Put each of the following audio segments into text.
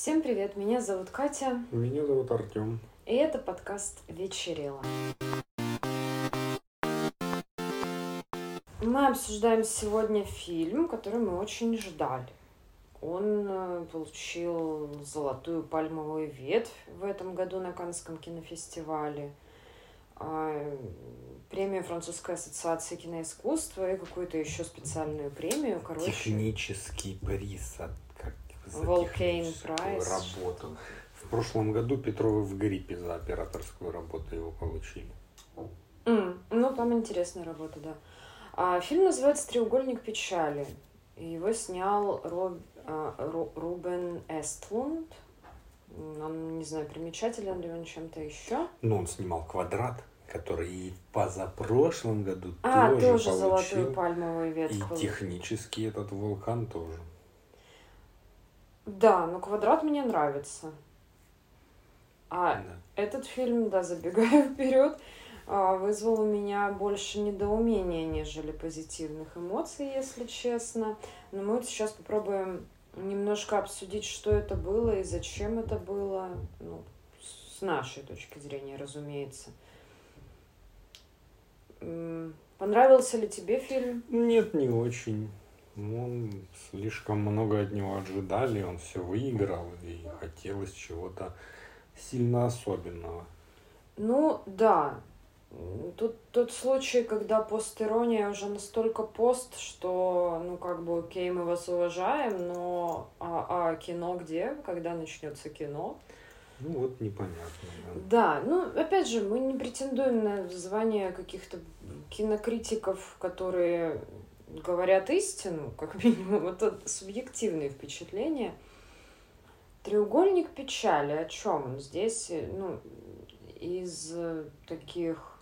Всем привет, меня зовут Катя, Меня зовут Артем. и это подкаст «Вечерело». Мы обсуждаем сегодня фильм, который мы очень ждали. Он э, получил золотую пальмовую ветвь в этом году на Каннском кинофестивале, а, премию Французской ассоциации киноискусства и какую-то еще специальную премию. Короче, Технический приз от за техническую Prize. работу. В прошлом году Петровы в гриппе за операторскую работу его получили. М, ну, там интересная работа, да. А, фильм называется «Треугольник печали». Его снял Роб- а, Ру- Рубен Эстлунд. Он, не знаю, примечателен ли он чем-то еще. Но он снимал «Квадрат», который и позапрошлом году А, тоже, тоже получил. золотую пальмовую ветвь. И технически этот вулкан тоже. Да, но «Квадрат» мне нравится. А Да. этот фильм, да, забегая вперед, а, вызвал у меня больше недоумения, нежели позитивных эмоций, если честно. Но мы вот сейчас попробуем немножко обсудить, что это было и зачем это было, ну, с нашей точки зрения, разумеется. Понравился ли тебе фильм? Нет, не очень. Он слишком много от него ожидали, он все выиграл, и хотелось чего-то сильно особенного. Ну, да. Тут тот случай, когда постирония уже настолько пост, что, ну, как бы, окей, мы вас уважаем, но а, а кино где? Когда начнется кино? Ну вот непонятно. да. Да, ну, опять же, мы не претендуем на звание каких-то кинокритиков, которые говорят истину, как минимум, это субъективные впечатления. Треугольник печали, о чем он? Здесь, э, ну, из э, таких...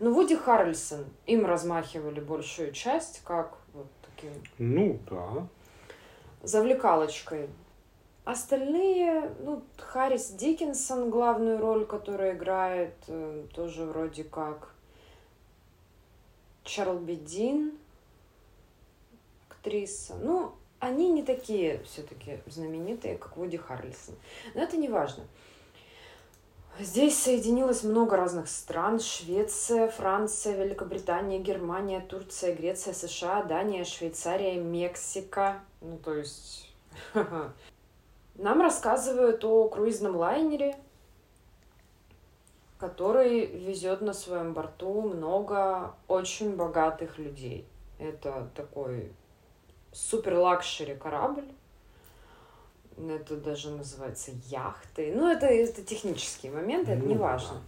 Ну, Вуди Харрельсон, им размахивали большую часть, как вот таким Ну да. завлекалочкой. Остальные, ну, Харрис Диккенсон, главную роль, которую играет, э, тоже вроде как Чарльби Дин, актриса. Ну, они не такие все-таки знаменитые, как Вуди Харрельсон. Но это не важно. Здесь соединилось много разных стран. Швеция, Франция, Великобритания, Германия, Турция, Греция, США, Дания, Швейцария, Мексика. Ну, то есть... Нам рассказывают о круизном лайнере, который везет на своем борту много очень богатых людей. Это такой супер luxury корабль. Это даже называется яхтой. Ну, это, это технические моменты, это Ну не да. важно.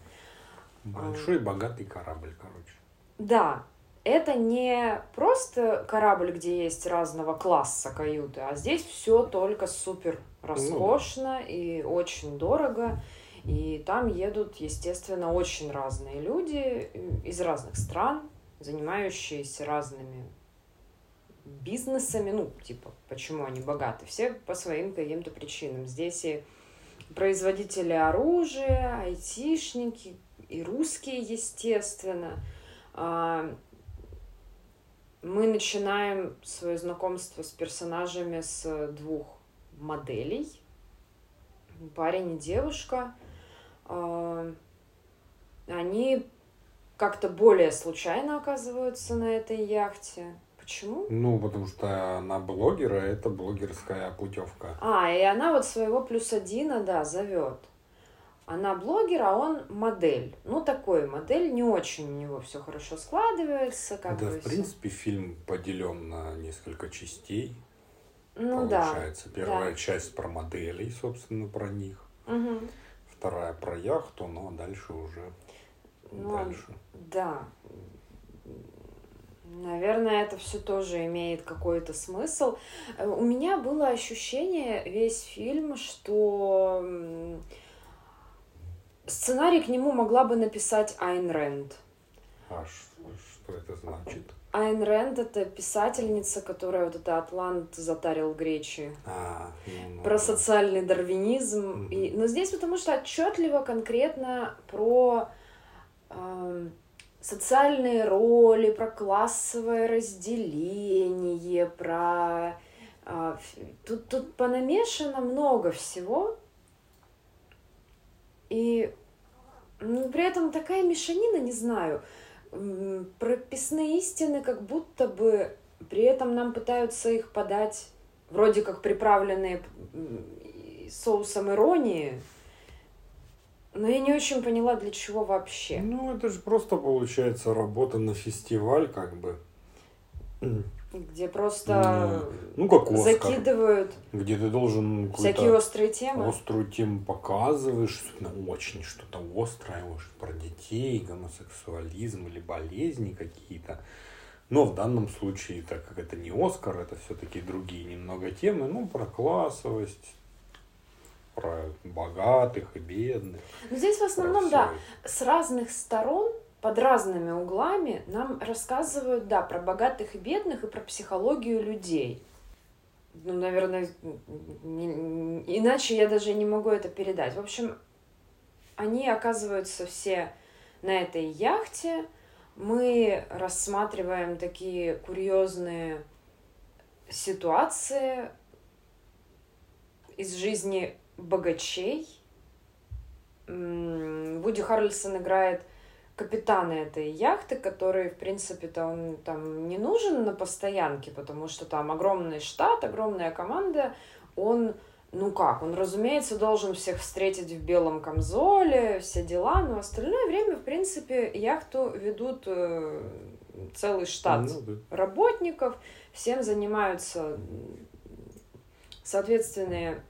Большой богатый корабль, короче. Да, это не просто корабль, где есть разного класса каюты, а здесь все только супер роскошно и очень дорого. И там едут, естественно, очень разные люди из разных стран, занимающиеся разными бизнесами. Ну, типа, почему они богаты? Все по своим каким-то причинам. Здесь и производители оружия, айтишники, и русские, естественно. А, Мы начинаем свое знакомство с персонажами с двух моделей. Парень и девушка. А, Они как-то более случайно оказываются на этой яхте. Почему? Ну, потому что она блогер, а это блогерская путевка. А, и она вот своего плюс одина, да, зовет. Она блогер, а он модель. Ну, такой модель, не очень у него все хорошо складывается. Как да, бы в принципе, фильм поделен на несколько частей. ну да. получается. Первая часть про моделей, собственно, про них. Мгм. Вторая про яхту, но дальше уже Ну, дальше. Да. Наверное, это все тоже имеет какой-то смысл. У меня было ощущение весь фильм, что сценарий к нему могла бы написать Айн Рэнд. А ш- что это значит? Айн Рэнд — это писательница, которая вот это «Атлант затарил гречи». А, ну, ну Про да. социальный дарвинизм. Мгм. И, но здесь потому что отчетливо, конкретно про эм, социальные роли, про классовое разделение, про А, тут, тут понамешано много всего. И ну, при этом такая мешанина, не знаю, прописные истины как будто бы при этом нам пытаются их подать вроде как приправленные соусом иронии, но я не очень поняла, для чего вообще. Ну, это же просто получается работа на фестиваль, как бы. Где просто ну, как Оскар, закидывают где ты должен всякие острые темы. Острую тему показываешь, ну, очень что-то острое, может, про детей, гомосексуализм или болезни какие-то. Но в данном случае, так как это не Оскар, это все-таки другие немного темы, ну, про классовость, про богатых и бедных. Но здесь в основном, да, с разных сторон, под разными углами нам рассказывают, да, про богатых и бедных и про психологию людей. Ну, наверное, не, иначе я даже не могу это передать. В общем, они оказываются все на этой яхте, мы рассматриваем такие курьезные ситуации из жизни богачей. Вуди Харрельсон играет капитана этой яхты, который, в принципе-то, он там не нужен на постоянке, потому что там огромный штат, огромная команда, он ну как, он, разумеется, должен всех встретить в белом камзоле, все дела, но остальное время, в принципе, яхту ведут э, целый штат ну, да. работников, всем занимаются соответственные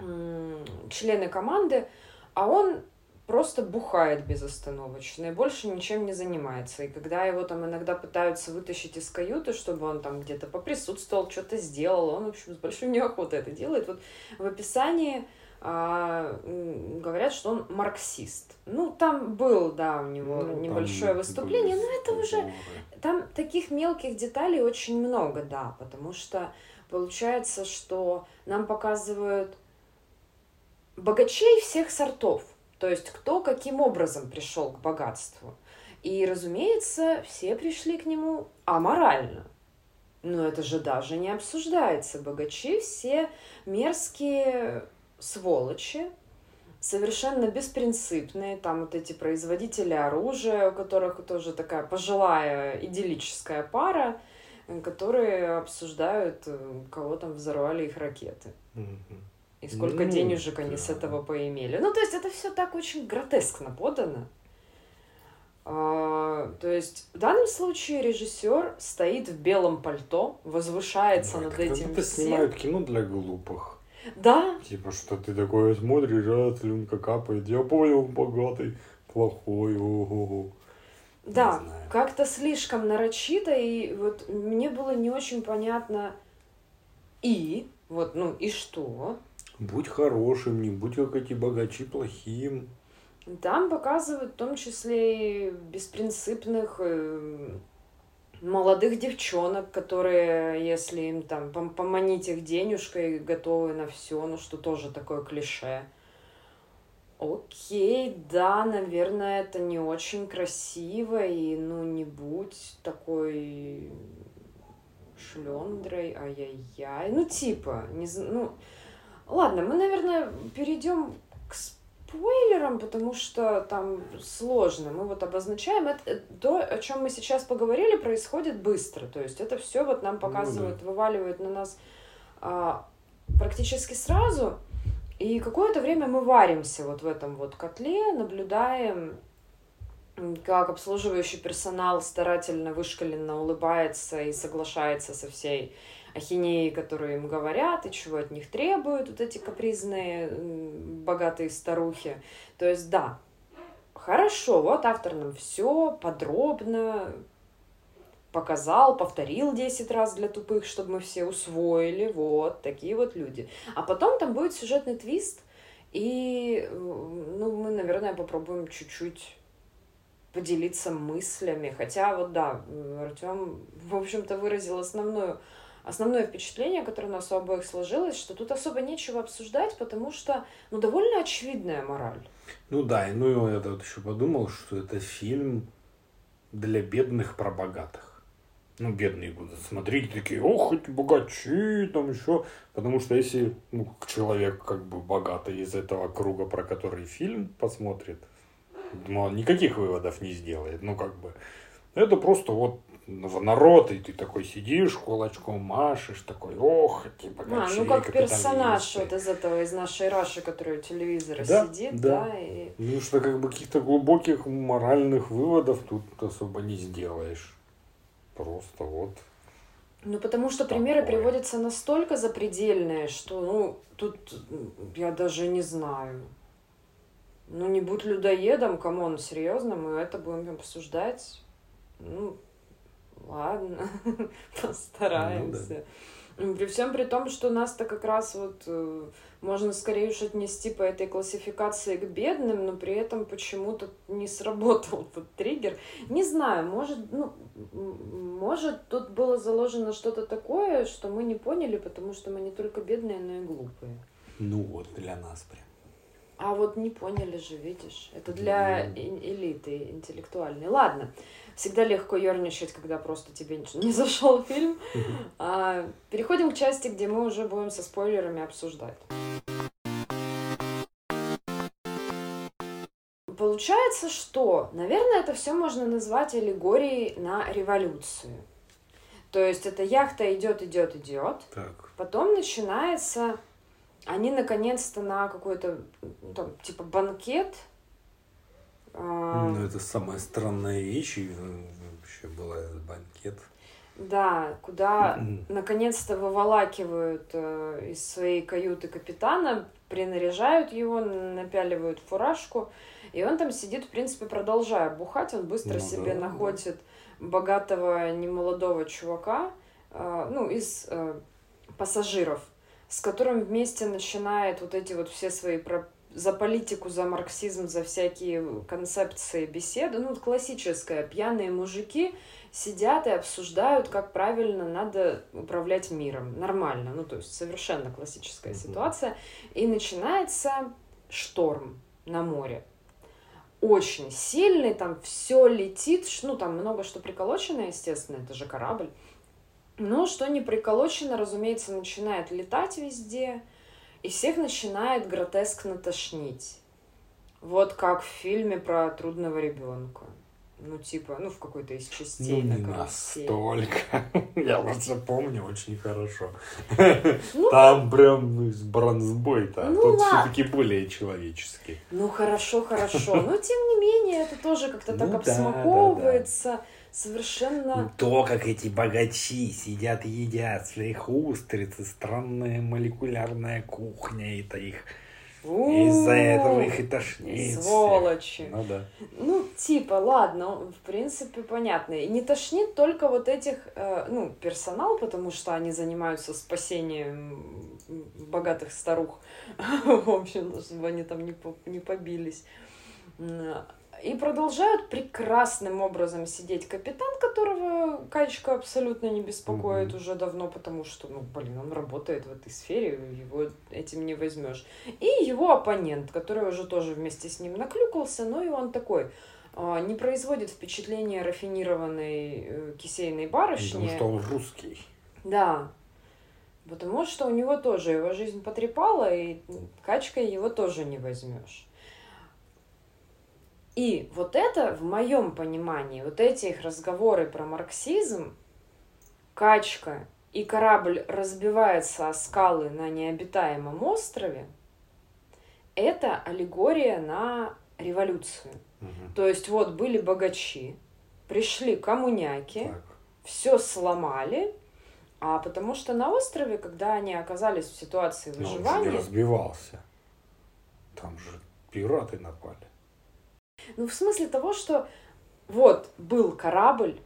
э, члены команды, а он просто бухает безостановочно и больше ничем не занимается. И когда его там иногда пытаются вытащить из каюты, чтобы он там где-то поприсутствовал, что-то сделал, он, в общем, с большой неохотой это делает. Вот в описании а, говорят, что он марксист. Ну, там был, да, у него ну, небольшое выступление, но это уже... Там таких мелких деталей очень много, да, потому что получается, что нам показывают богачей всех сортов – то есть кто каким образом пришел к богатству. И, разумеется, все пришли к нему аморально. Но это же даже не обсуждается. Богачи все мерзкие сволочи, совершенно беспринципные. Там вот эти производители оружия, у которых тоже такая пожилая идиллическая пара, которые обсуждают, э, кого там взорвали их ракеты. Mm-hmm и сколько ну, денежек они да. с этого поимели. Ну, то есть это все так очень гротескно подано. А, то есть в данном случае режиссер стоит в белом пальто, возвышается да, над этим всем. снимают кино для глупых. Да. Типа, что ты такое смотришь, а слюнка капает. Я понял, богатый, плохой, ого-го. Да, как-то слишком нарочито, и вот мне было не очень понятно, и, вот, ну, и что? Будь хорошим, не будь как эти богачи плохим. Там показывают в том числе и беспринципных э, молодых девчонок, которые, если им там поманить их денежкой, готовы на все, ну что тоже такое клише. Окей, да, наверное, это не очень красиво, и ну не будь такой шлендрой, ай-яй-яй. Ну, типа, не ну, Ладно, мы, наверное, перейдем к спойлерам, потому что там сложно. Мы вот обозначаем это, э, то, о чем мы сейчас поговорили, происходит быстро. То есть это все вот нам показывают, ну, да. вываливают на нас а, практически сразу. И какое-то время мы варимся вот в этом вот котле, наблюдаем, как обслуживающий персонал старательно, вышкаленно улыбается и соглашается со всей ахинеи, которые им говорят, и чего от них требуют вот эти капризные богатые старухи. То есть, да, хорошо, вот автор нам все подробно показал, повторил 10 раз для тупых, чтобы мы все усвоили, вот, такие вот люди. А потом там будет сюжетный твист, и, ну, мы, наверное, попробуем чуть-чуть поделиться мыслями. Хотя вот да, Артем, в общем-то, выразил основную основное впечатление, которое у нас у обоих сложилось, что тут особо нечего обсуждать, потому что, ну, довольно очевидная мораль. Ну да, и ну я вот еще подумал, что это фильм для бедных про богатых. ну, бедные будут смотреть, такие, ох, эти богачи, там еще. Потому что если ну, человек как бы богатый из этого круга, про который фильм посмотрит, ну, никаких выводов не сделает. Ну, как бы, это просто вот народ, и ты такой сидишь, кулачком машешь, такой, ох, богачи. А, ну, как персонаж вот из этого, из нашей Раши, который у телевизора да, сидит, да. да и... Ну, что как бы каких-то глубоких моральных выводов тут особо не сделаешь. Просто вот. Ну, потому что такое. примеры приводятся настолько запредельные, что, ну, тут я даже не знаю. Ну, не будь людоедом, come on, серьезно, мы это будем обсуждать. Ну, ладно, постараемся. Ну, да. При всем при том, что нас-то как раз вот э, можно скорее уж отнести по этой классификации к бедным, но при этом почему-то не сработал этот триггер. Не знаю, может, ну, может тут было заложено что-то такое, что мы не поняли, потому что мы не только бедные, но и глупые. Ну вот, для нас прям. А вот не поняли же, видишь. Это для элиты интеллектуальной. Ладно всегда легко ерничать, когда просто тебе не зашел фильм. А, переходим к части, где мы уже будем со спойлерами обсуждать. Получается, что, наверное, это все можно назвать аллегорией на революцию. То есть эта яхта идет, идет, идет. Так. Потом начинается, они наконец-то на какой-то ну, там типа банкет а, ну, это самая странная вещь, и вообще была банкет. Да, куда наконец-то выволакивают э, из своей каюты капитана, принаряжают его, напяливают фуражку, и он там сидит, в принципе, продолжая бухать, он быстро ну, себе да, находит да. богатого немолодого чувака, э, ну, из э, пассажиров, с которым вместе начинает вот эти вот все свои про за политику, за марксизм, за всякие концепции беседы. Ну, классическая. Пьяные мужики сидят и обсуждают, как правильно надо управлять миром. Нормально. Ну, то есть совершенно классическая mm-hmm. ситуация. И начинается шторм на море. Очень сильный, там все летит, ну, там много что приколочено, естественно, это же корабль. Но что не приколочено, разумеется, начинает летать везде, и всех начинает гротескно тошнить. Вот как в фильме про трудного ребенка. Ну, типа, ну, в какой-то из частей ну, не настолько. Я просто помню очень хорошо. Ну, Там прям ну, бронзбой-то. Ну, Тут все-таки более человеческий. Ну, хорошо, хорошо. Но, тем не менее, это тоже как-то так ну обсмаковывается совершенно... То, как эти богачи сидят и едят своих устриц, и странная молекулярная кухня, это их... Из-за этого их и тошнит. Сволочи. Ну да. Ну, типа, ладно, в принципе, понятно. И не тошнит только вот этих, э, ну, персонал, потому что они занимаются спасением богатых старух. В общем, чтобы они там не, по не побились. И продолжают прекрасным образом сидеть капитан, которого Качка абсолютно не беспокоит угу. уже давно, потому что, ну, блин, он работает в этой сфере, его этим не возьмешь. И его оппонент, который уже тоже вместе с ним наклюкался, но и он такой а, не производит впечатления рафинированной э, кисейной барышни. Потому что он русский. Да. Потому что у него тоже его жизнь потрепала, и качкой его тоже не возьмешь. И вот это, в моем понимании, вот эти их разговоры про марксизм, качка и корабль разбивается о скалы на необитаемом острове, это аллегория на революцию. Угу. То есть вот были богачи, пришли коммуняки, все сломали, а потому что на острове, когда они оказались в ситуации выживания... Но он же не разбивался. Там же пираты напали. Ну, в смысле того, что вот был корабль,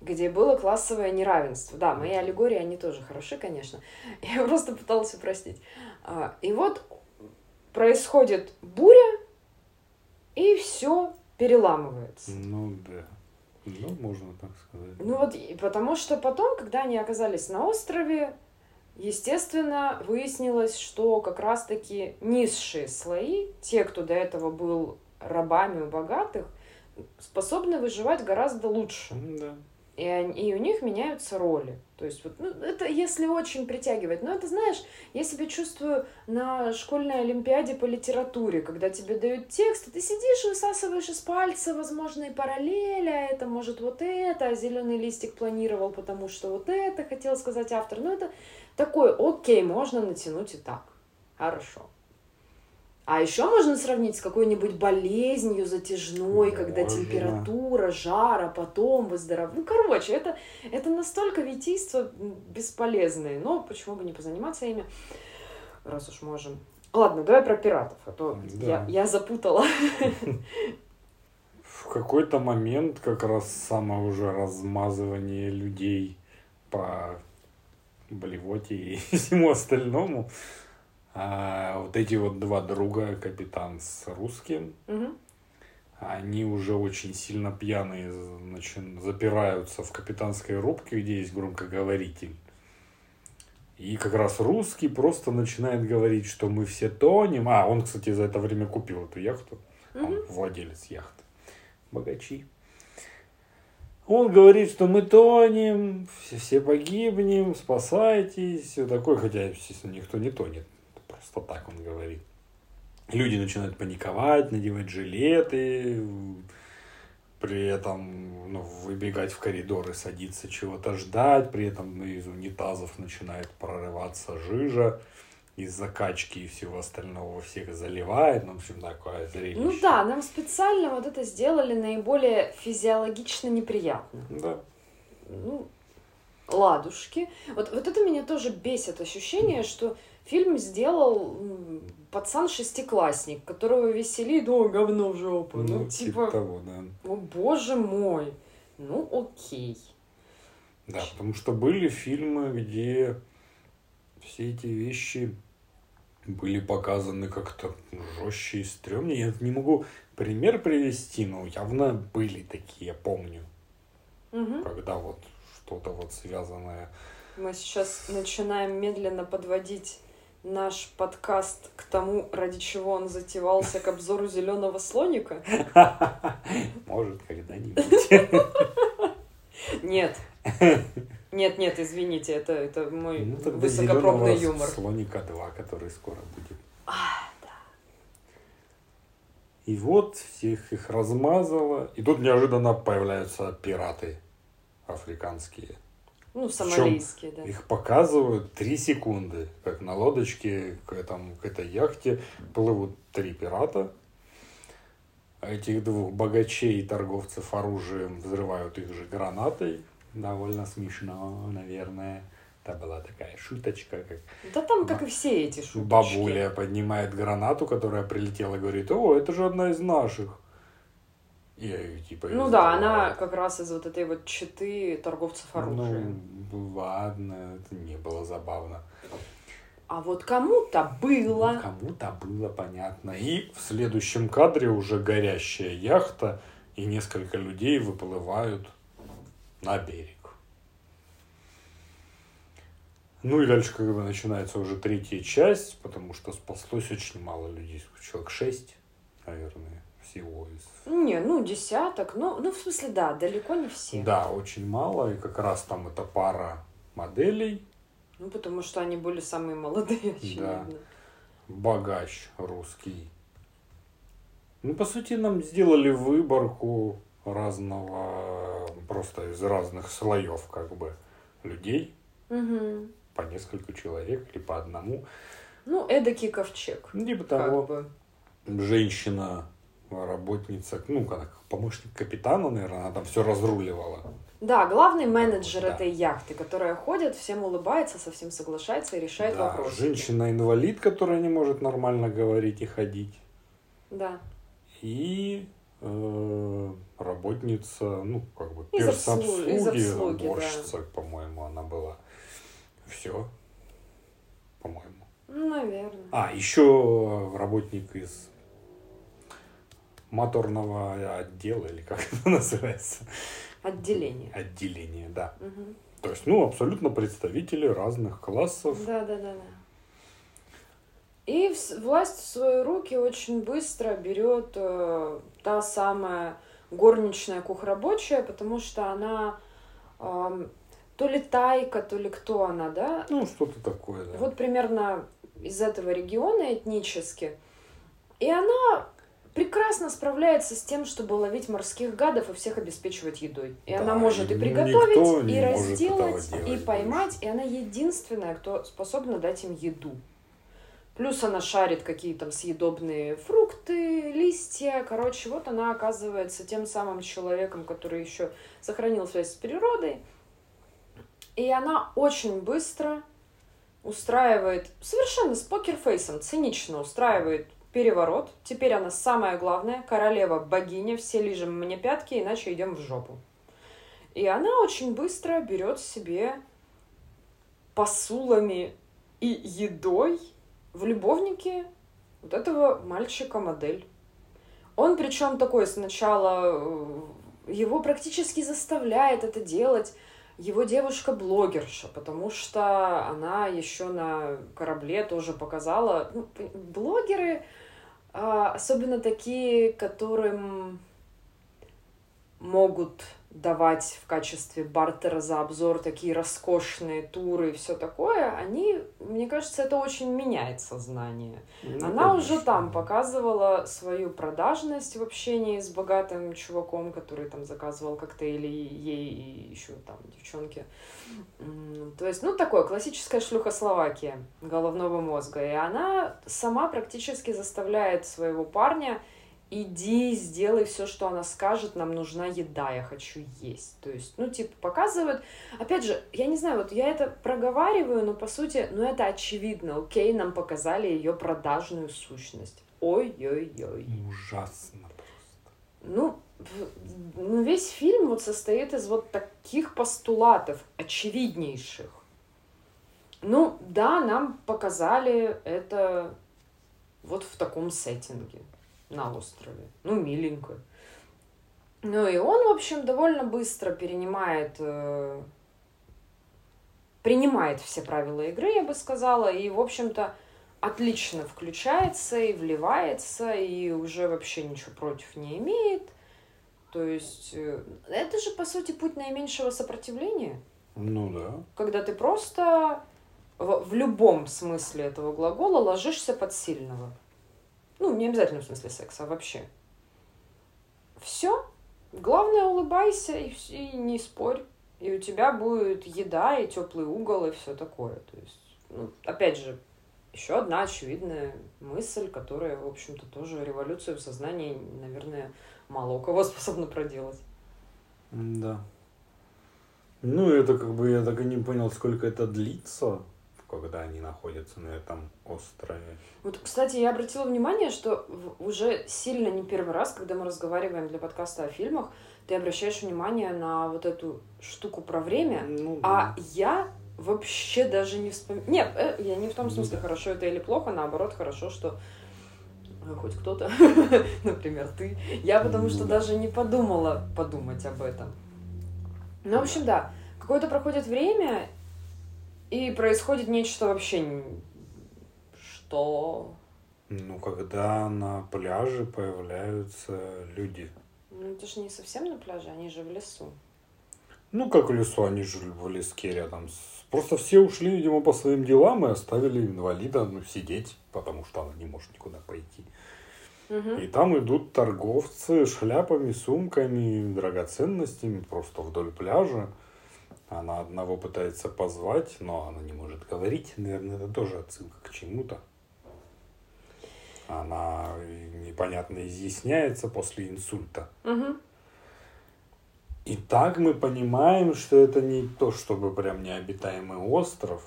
где было классовое неравенство. Да, мои аллегории, они тоже хороши, конечно. Я просто пыталась упростить. А, и вот происходит буря, и все переламывается. Ну да. Ну, можно так сказать. Ну вот, потому что потом, когда они оказались на острове, естественно, выяснилось, что как раз-таки низшие слои, те, кто до этого был рабами у богатых, способны выживать гораздо лучше. Да. и, они, и у них меняются роли. То есть вот, ну, это если очень притягивать. Но это, знаешь, я себя чувствую на школьной олимпиаде по литературе, когда тебе дают текст, и ты сидишь и высасываешь из пальца возможные параллели, а это может вот это, а зеленый листик планировал, потому что вот это хотел сказать автор. Ну, это такой, окей, можно натянуть и так. Хорошо. А еще можно сравнить с какой-нибудь болезнью затяжной, можно. когда температура, жара, потом выздоровление. Ну, короче, это, это настолько витийство бесполезные. Но почему бы не позаниматься ими, раз уж можем. Ладно, давай про пиратов, а то да. я, я запутала. В какой-то момент как раз самое уже размазывание людей по блевоте и всему остальному а вот эти вот два друга, капитан с русским, угу. они уже очень сильно пьяные, значит, запираются в капитанской рубке, где есть громкоговоритель. И как раз русский просто начинает говорить, что мы все тонем. А, он, кстати, за это время купил эту яхту. Угу. Он владелец яхты. Богачи. Он говорит, что мы тонем, все, все погибнем, спасайтесь, все такое, хотя, естественно, никто не тонет что так он говорит. Люди начинают паниковать, надевать жилеты, при этом ну, выбегать в коридоры, садиться, чего-то ждать, при этом ну, из унитазов начинает прорываться жижа из закачки и всего остального всех заливает, ну, в общем, такое зрелище. Ну да, нам специально вот это сделали наиболее физиологично неприятно. Да. Ну, ладушки. Вот, вот это меня тоже бесит ощущение, что Фильм сделал пацан-шестиклассник, которого веселит, о, говно в жопу. Ну, ну типа, типа того, да. О, боже мой. Ну, окей. Да, потому что были фильмы, где все эти вещи были показаны как-то жестче и стрёмнее. Я не могу пример привести, но явно были такие, я помню. Угу. Когда вот что-то вот связанное. Мы сейчас начинаем медленно подводить наш подкаст к тому, ради чего он затевался, к обзору зеленого слоника? Может, когда-нибудь. Нет. Нет, нет, извините, это, это мой ну, высокопробный юмор. Слоника 2, который скоро будет. А, да. И вот всех их размазало. И тут неожиданно появляются пираты африканские. Ну, сомалийские, да. Их показывают три секунды, как на лодочке к, этому, к этой яхте плывут три пирата. Этих двух богачей и торговцев оружием взрывают их же гранатой. Довольно смешно, наверное. Это была такая шуточка. Как да там, как и все эти шутки. Бабуля поднимает гранату, которая прилетела, говорит, о, это же одна из наших. Я ее типа... Ну да, она как раз из вот этой вот читы торговцев ну, оружием. Ну, ладно, это не было забавно. А вот кому-то было. Ну, кому-то было, понятно. И в следующем кадре уже горящая яхта, и несколько людей выплывают на берег. Ну и дальше как бы начинается уже третья часть, потому что спаслось очень мало людей, человек шесть, наверное всего из... Не, ну, десяток. Ну, ну, в смысле, да, далеко не все. Да, очень мало. И как раз там это пара моделей. Ну, потому что они были самые молодые, очевидно. Да. Богач русский. Ну, по сути, нам сделали выборку разного, просто из разных слоев, как бы, людей. Угу. По несколько человек или по одному. Ну, эдакий ковчег. Типа того. Бы. Женщина работница, ну, как помощник капитана, наверное, она там все разруливала. Да, главный менеджер да. этой яхты, которая ходит, всем улыбается, совсем соглашается и решает да, вопрос. Женщина-инвалид, которая не может нормально говорить и ходить. Да. И э, работница, ну, как бы, из обслуги, из обслуги уборщица, да. по-моему, она была. Все, по-моему. Наверное. А, еще работник из моторного отдела, или как это называется? Отделение. Отделение, да. Угу. То есть, ну, абсолютно представители разных классов. Да, да, да, да. И власть в свои руки очень быстро берет э, та самая горничная кухрабочая, потому что она ам, то ли тайка, то ли кто она, да? Ну, что-то такое, да. Вот примерно из этого региона этнически. И она прекрасно справляется с тем, чтобы ловить морских гадов и всех обеспечивать едой. И Да, она может и приготовить, и разделать, и поймать. больше. И она единственная, кто способна дать им еду. Плюс она шарит какие там съедобные фрукты, листья. Короче, вот она оказывается тем самым человеком, который еще сохранил связь с природой. И она очень быстро устраивает, совершенно с покерфейсом, цинично устраивает переворот. Теперь она самая главная, королева, богиня, все лижем мне пятки, иначе идем в жопу. И она очень быстро берет себе посулами и едой в любовнике вот этого мальчика-модель. Он причем такой сначала э, его практически заставляет это делать его девушка-блогерша, потому что она еще на корабле тоже показала. Ну, блогеры, особенно такие, которым могут давать в качестве бартера за обзор такие роскошные туры и все такое, они, мне кажется, это очень меняет сознание. Ну, Она конечно. уже там показывала свою продажность в общении с богатым чуваком, который там заказывал коктейли ей и еще там девчонки. М, То есть, ну, такое классическая шлюха Словакия головного мозга. И она сама практически заставляет своего парня иди, сделай все, что она скажет, нам нужна еда, я хочу есть. То есть, ну, типа, показывают... Опять же, я не знаю, вот я это проговариваю, но, по сути, ну, это очевидно. Окей, нам показали ее продажную сущность. Ой-ой-ой. Ужасно просто. Ну, ну, весь фильм вот состоит из вот таких постулатов, очевиднейших. Ну, да, нам показали это вот в таком сеттинге на острове. Ну, миленько. Ну, и он, в общем, довольно быстро перенимает, э, принимает все правила игры, я бы сказала, и, в общем-то, отлично включается и вливается, и уже вообще ничего против не имеет. То есть э, это же, по сути, путь наименьшего сопротивления, Ну да. когда ты просто в, в любом смысле этого глагола ложишься под сильного. Ну, не обязательно в смысле секса, а вообще. Все. Главное, улыбайся и, и не спорь. И у тебя будет еда, и теплый угол, и все такое. То есть, ну, опять же, еще одна очевидная мысль, которая, в общем-то, тоже революцию в сознании, наверное, мало у кого способна проделать. Да. Ну, это как бы я так и не понял, сколько это длится, когда они находятся на этом острове. Вот, кстати, я обратила внимание, что уже сильно не первый раз, когда мы разговариваем для подкаста о фильмах, ты обращаешь внимание на вот эту штуку про время, Ну, а да. я вообще даже не вспоминаю. Нет, э, я не в том Ну смысле, да. хорошо это или плохо, наоборот, хорошо, что э, хоть кто-то, например, ты. Я потому что Ну да. даже не подумала подумать об этом. Ну, в общем, да, какое-то проходит время, и происходит нечто вообще... Что? Ну, когда на пляже появляются люди. Ну, это же не совсем на пляже, они же в лесу. Ну, как в лесу, они жили в леске рядом. с- Просто все ушли, видимо, по своим делам и оставили инвалида ну, сидеть, потому что она не может никуда пойти. Мгм. И там идут торговцы шляпами, сумками, драгоценностями просто вдоль пляжа. Она одного пытается позвать, но она не может говорить. Наверное, это тоже отсылка к чему-то. Она непонятно изъясняется после инсульта. Мгм. И так мы понимаем, что это не то, чтобы прям необитаемый остров.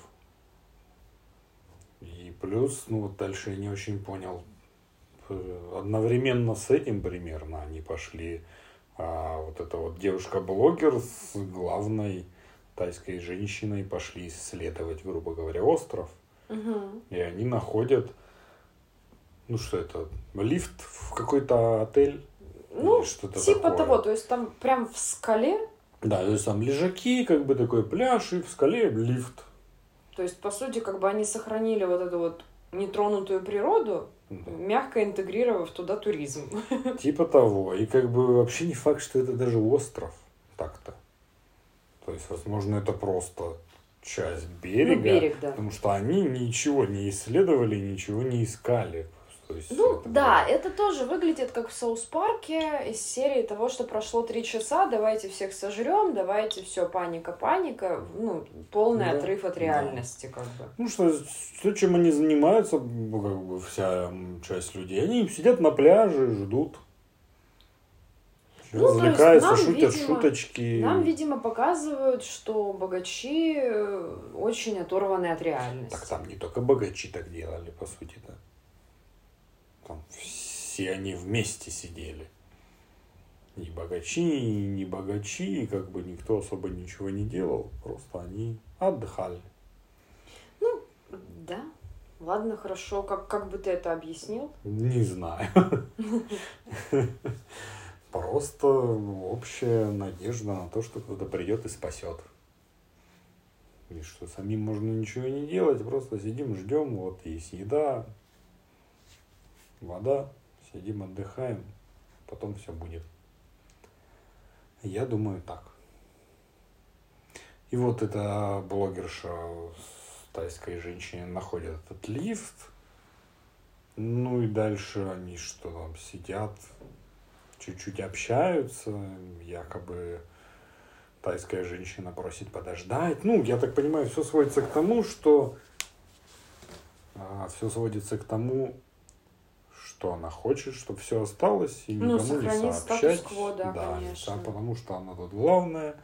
И плюс, ну вот дальше я не очень понял. Э, Одновременно с этим примерно они пошли, а, вот эта вот девушка-блогер с главной тайской женщиной пошли исследовать, грубо говоря, остров. Мгм. И они находят, ну что это, лифт в какой-то отель. Ну, что-то типа такое. того, то есть там прям в скале, Да, то есть там лежаки, как бы такой пляж, и в скале лифт. то есть, по сути, как бы они сохранили вот эту вот нетронутую природу, Да. мягко интегрировав туда туризм. Типа того. И как бы вообще не факт, что это даже остров так-то. То есть, возможно, это просто часть берега, Ну, берег, да. потому что они ничего не исследовали, ничего не искали. То есть, Ну это да, было- это тоже выглядит как в Соус Парке из серии того, что прошло три часа, давайте всех сожрем, давайте все, паника, паника, ну, полный Да, отрыв от да. реальности, как бы. Ну что, все, чем они занимаются, ну, как бы вся часть людей, они сидят на пляже, ждут. Ну, есть развлекаются, нам, шутят видимо, шуточки. Нам, видимо, показывают, что богачи э, очень оторваны от реальности. Так там не только богачи так делали, по сути-то. Там все они вместе сидели. Ни богачи, ни богачи, как бы никто особо ничего не делал, просто они отдыхали. Да. Ладно, хорошо. Как, как бы ты это объяснил? Не знаю. Просто общая надежда на то, что кто-то придет и спасет. И что самим можно ничего не делать, просто сидим, ждем, вот есть еда, вода, сидим, отдыхаем, потом все будет. Я думаю так. И вот эта блогерша с тайской женщиной находит этот лифт, ну и дальше они что там сидят, чуть-чуть общаются, якобы тайская женщина просит подождать. Ну, я так понимаю, все сводится к тому, что все сводится к тому, что она хочет, чтобы все осталось и Ну, никому не сохранить сообщать. да, да, потому что она тут главная.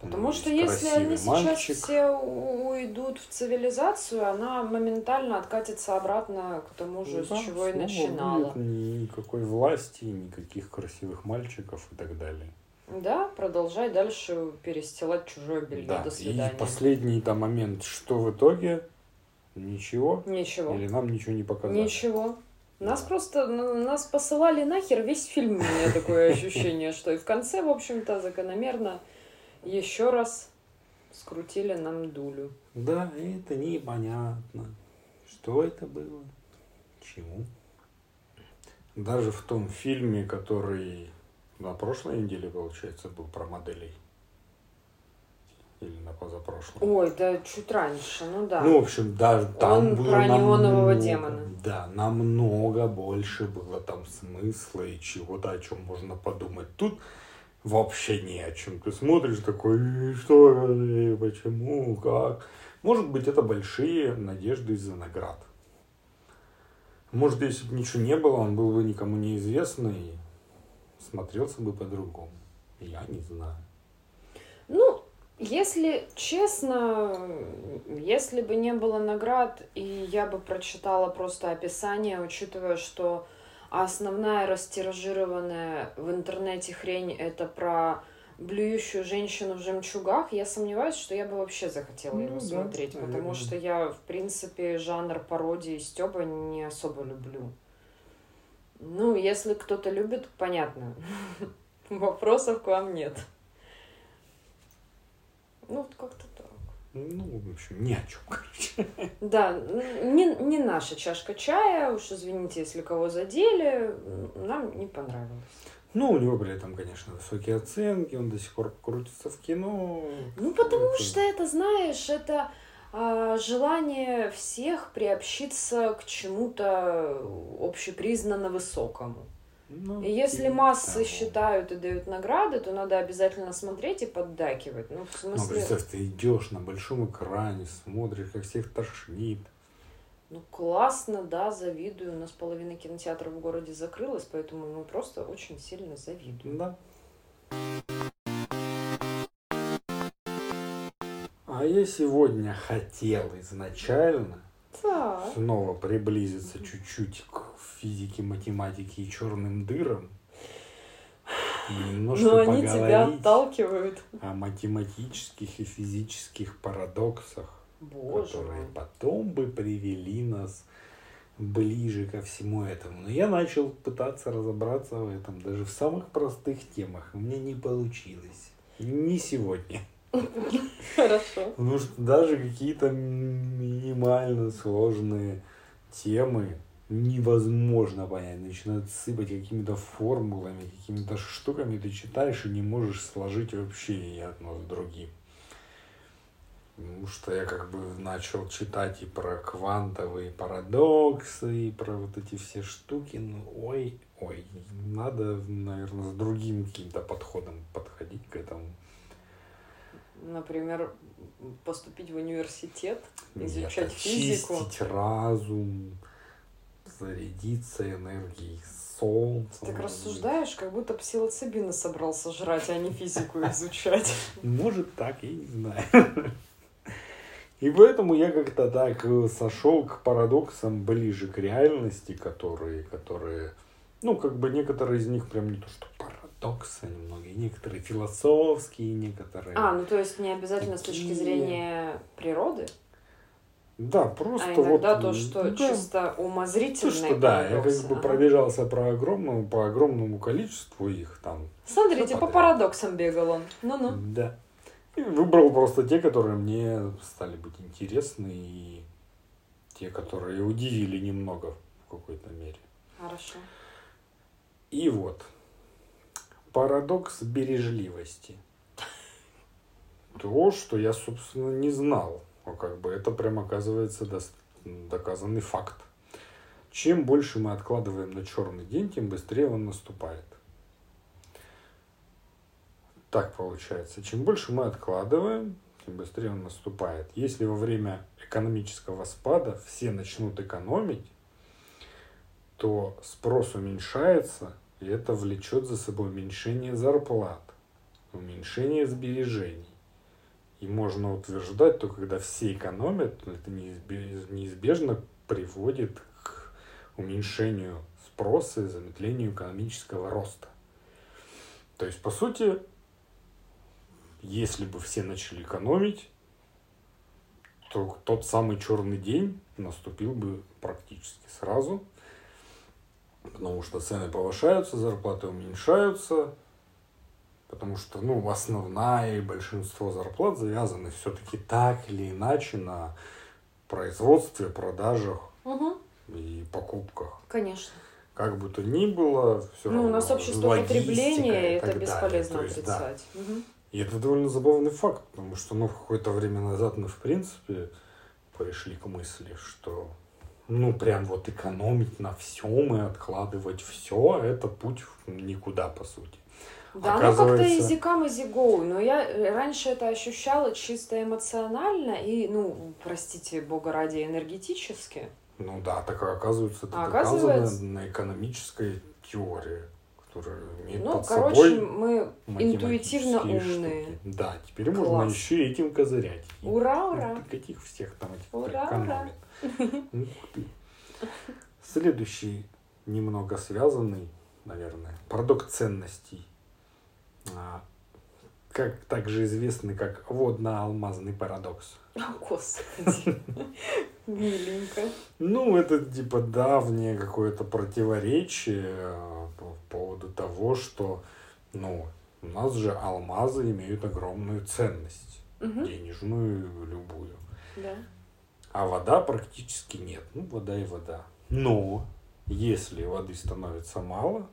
Потому Ну, что если они красивый сейчас мальчик. все уйдут в цивилизацию, она моментально откатится обратно к тому же, Да, с чего и начинала. будет никакой власти, никаких красивых мальчиков и так далее. Да, продолжай дальше перестилать чужое белье. Да, До свидания. и последний там момент, что в итоге? Ничего? Ничего. Или нам ничего не показали? Ничего. Нас Да. просто, ну, нас посылали нахер весь фильм, у меня такое ощущение, что и в конце, в общем-то, закономерно еще раз скрутили нам дулю. Да, это непонятно. Что это было? Чему? Даже в том фильме, который на прошлой неделе, получается, был про моделей. Или на позапрошлой. Ой, да чуть раньше, ну да. Ну, в общем, даже там Он было про неонового намного- демона. Да, намного больше было там смысла и чего-то, о чем можно подумать. Тут вообще ни о чем. Ты смотришь такой, «И что, почему, как. Может быть, это большие надежды из-за наград. Может, если бы ничего не было, он был бы никому неизвестный и смотрелся бы по-другому. Я не знаю. Ну, если честно, если бы не было наград, и я бы прочитала просто описание, учитывая, что основная растиражированная в интернете хрень это про блюющую женщину в жемчугах, я сомневаюсь, что я бы вообще захотела Ну его да, смотреть, потому наверное. что я, в принципе, жанр пародии Стёба не особо люблю. Ну, если кто-то любит, понятно. Вопросов к вам нет. Ну, как-то. Ну, в общем, ни о чем, короче. Да, не, не наша чашка чая, уж извините, если кого задели, нам не понравилось. Ну, у него при этом, конечно, высокие оценки, он до сих пор крутится в кино. Ну, потому Это- что это, знаешь, это а, желание всех приобщиться к чему-то общепризнанно высокому. Ну, И если массы того. считают и дают награды, то надо обязательно смотреть и поддакивать. Ну, в Ну, смысле, представь, ты идешь на большом экране, смотришь, как всех тошнит. ну классно, да, завидую. У нас половина кинотеатров в городе закрылась, поэтому мы просто очень сильно завидуем. Да. А я сегодня хотел изначально Так. снова приблизиться чуть-чуть к физике, математике и черным дырам. Немножко Но они тебя отталкивают. о математических и физических парадоксах, Боже которые потом бы привели нас ближе ко всему этому. Но я начал пытаться разобраться в этом, даже в самых простых темах. У меня не получилось. Не сегодня. Хорошо. Потому что даже какие-то минимально сложные темы невозможно понять. Начинают сыпать какими-то формулами, какими-то штуками ты читаешь и не можешь сложить вообще и одно с другим. Потому что я как бы начал читать и про квантовые парадоксы, и про вот эти все штуки. Ну, ой, ой, надо, наверное, с другим каким-то подходом подходить к этому. Например, поступить в университет, изучать Нет, физику. Очистить разум, зарядиться энергией солнца. Так рассуждаешь, как будто псилоцибина собрался жрать, а не физику изучать. Может так, я не знаю. И поэтому я как-то так э, сошел к парадоксам ближе к реальности, которые, которые, ну, как бы некоторые из них прям не то, что парадоксы, они многие, некоторые философские, некоторые... А, ну то есть не обязательно с точки Такие. зрения природы, Да, просто а иногда вот... то, что да, чисто то, умозрительные что да, я как бы Ага. пробежался про огромному, по огромному количеству их там. Смотрите, Всё по парадоксам бегал он. Ну-ну. Да. И выбрал просто те, которые мне стали быть интересны, и те, которые удивили немного в какой-то мере. Хорошо. И вот, парадокс бережливости. То, что я, собственно, не знал. А как бы это прям оказывается доказанный факт. Чем больше мы откладываем на черный день, тем быстрее он наступает. Так получается. Чем больше мы откладываем, тем быстрее он наступает. Если во время экономического спада все начнут экономить, то спрос уменьшается, и это влечет за собой уменьшение зарплат, уменьшение сбережений. И можно утверждать, то когда все экономят, это неизбе- неизбежно приводит к уменьшению спроса и замедлению экономического роста. То есть, по сути, если бы все начали экономить, то тот самый черный день наступил бы практически сразу, потому что цены повышаются, зарплаты уменьшаются, потому что, ну, основная и большинство зарплат завязаны все-таки так или иначе на производстве, продажах Угу, и покупках. конечно. Как бы то ни было, все Ну, у равно нас общество логистика и потребления, это далее. бесполезно То есть, да. отрицать. Мгм. И это довольно забавный факт, потому что, ну, какое-то время назад мы, в принципе, пришли к мысли, что, ну, прям вот экономить на всем и откладывать все, это путь в никуда, по сути. Да, ну как-то Оказывается- easy come, easy go. Но я э, раньше это ощущала чисто эмоционально и, ну, простите, бога ради, энергетически. Ну да, так оказывается, это А доказано оказывается- на экономической теории, которая имеет Ну, под короче, собой мы интуитивно умные. штуки. Да, теперь можно Класс. еще и этим козырять. И Ура, ура! Ну, Каких всех там этих Ура, экономит. Ух ты. Следующий, немного связанный, наверное, парадокс ценностей. А, Как также известный как водно-алмазный парадокс. О, Господи. Миленько. Ну, это типа давнее какое-то противоречие э, по поводу того, что, ну, у нас же алмазы имеют огромную ценность, Мгм, денежную любую. Да. А вода практически нет. Ну, вода и вода. Но если воды становится мало,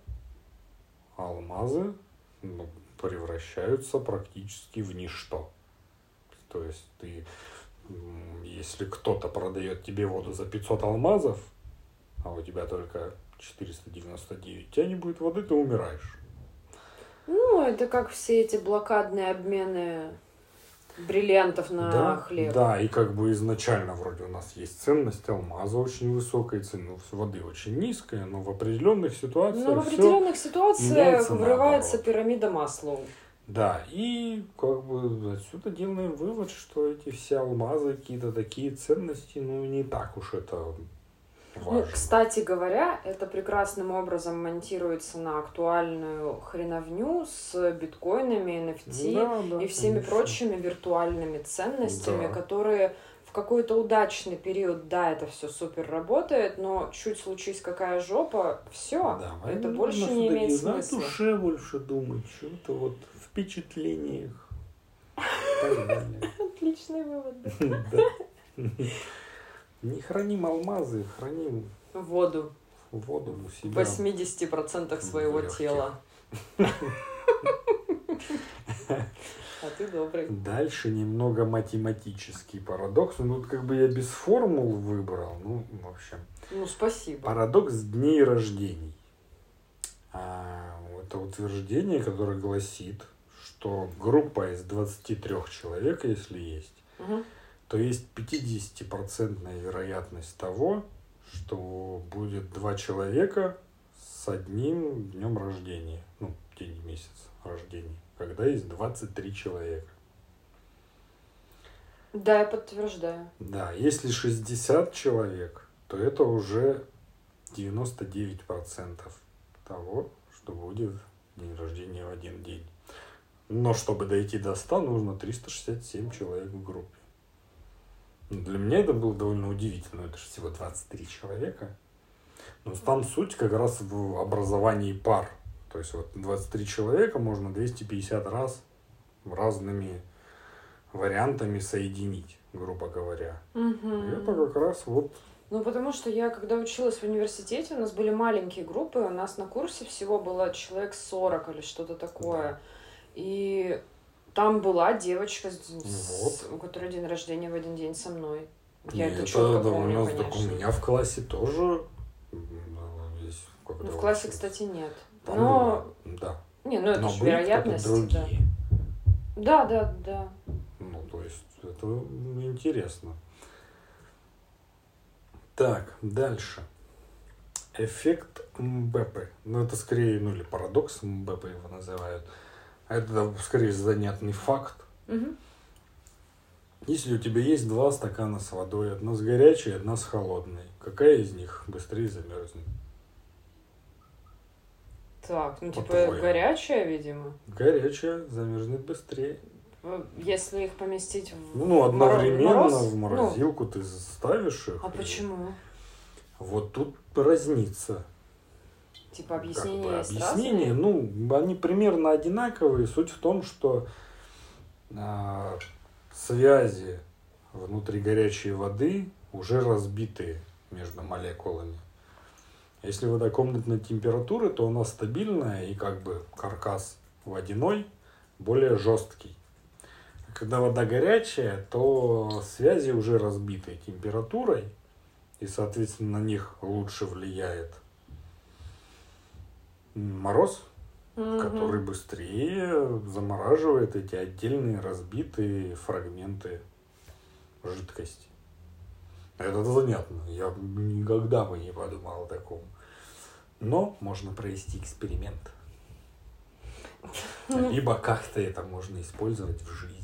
алмазы ну, превращаются практически в ничто. То есть ты, если кто-то продает тебе воду за 500 алмазов, а у тебя только 499, у тебя не будет воды, ты умираешь. Ну, это как все эти блокадные обмены бриллиантов на да, хлеб. да, и как бы изначально вроде у нас есть ценность алмаза очень высокая, цена воды очень низкая, но в определенных ситуациях Но Ну, в определенных ситуациях врывается наоборот. пирамида Маслоу. Да, и как бы отсюда делаем вывод, что эти все алмазы, какие-то такие ценности, ну не так уж это Ну, кстати говоря, это прекрасным образом монтируется на актуальную хреновню с биткоинами, NFT Да, да, и всеми конечно. прочими виртуальными ценностями, Да. которые в какой-то удачный период, да, это все супер работает, но чуть случись какая жопа, все, Давай, это больше не имеет на смысла. душе больше думать, что-то вот впечатлениях. Отличный вывод. да. Не храним алмазы, храним Воду воду у в себя. 80% своего легких. тела. А ты добрый. Дальше немного математический парадокс. Ну, тут как бы я без формул выбрал. Ну, в общем. Ну, спасибо. Парадокс дней рождений. А, это утверждение, которое гласит, что группа из 23 человек, если есть, Мгм. То есть 50% вероятность того, что будет два человека с одним днем рождения. Ну, день и месяц рождения. Когда есть 23 человека. Да, я подтверждаю. Да, если 60 человек, то это уже 99% того, что будет день рождения в один день. Но чтобы дойти до 100, нужно 367 человек в группе. Для меня это было довольно удивительно. Это же всего 23 человека. Но там суть как раз в образовании пар. То есть вот 23 человека можно 250 раз разными вариантами соединить, грубо говоря. Мгм. Это как раз вот Ну, потому что я, когда училась в университете, у нас были маленькие группы, у нас на курсе всего было человек 40 или что-то такое. И там была девочка, с- у которой день рождения в один день со мной. Я Не, это четко да, у помню, нас так у меня в классе тоже когда Ну, в классе, кстати, нет. Там Но, было, да. не, ну это Но же вероятность, да. Да, да, да. Ну, то есть, это интересно. Так, дальше. Эффект Мбеппе. Ну, это скорее, ну, или парадокс Мбеппе его называют. А Это скорее занятный факт. Мгм. Если у тебя есть два стакана с водой, одна с горячей, одна с холодной, какая из них быстрее замерзнет? Так, ну типа По-твоему? горячая, видимо. Горячая замерзнет быстрее. Если их поместить в Ну, одновременно мороз- в ну, морозилку ты ставишь их. а и почему? Вот тут разница. Типа Как объяснение бы есть объяснение, ну, они примерно одинаковые. Суть в том, что а, связи внутри горячей воды уже разбитые между молекулами. Если вода комнатной температуры, то она стабильная и как бы каркас водяной более жесткий. А Когда вода горячая, то связи уже разбиты температурой, и, соответственно, на них лучше влияет мороз, Мгм. который быстрее замораживает эти отдельные разбитые фрагменты жидкости. Это занятно. Я никогда бы не подумал о таком. Но можно провести эксперимент. Ну. Либо как-то это можно использовать в жизни.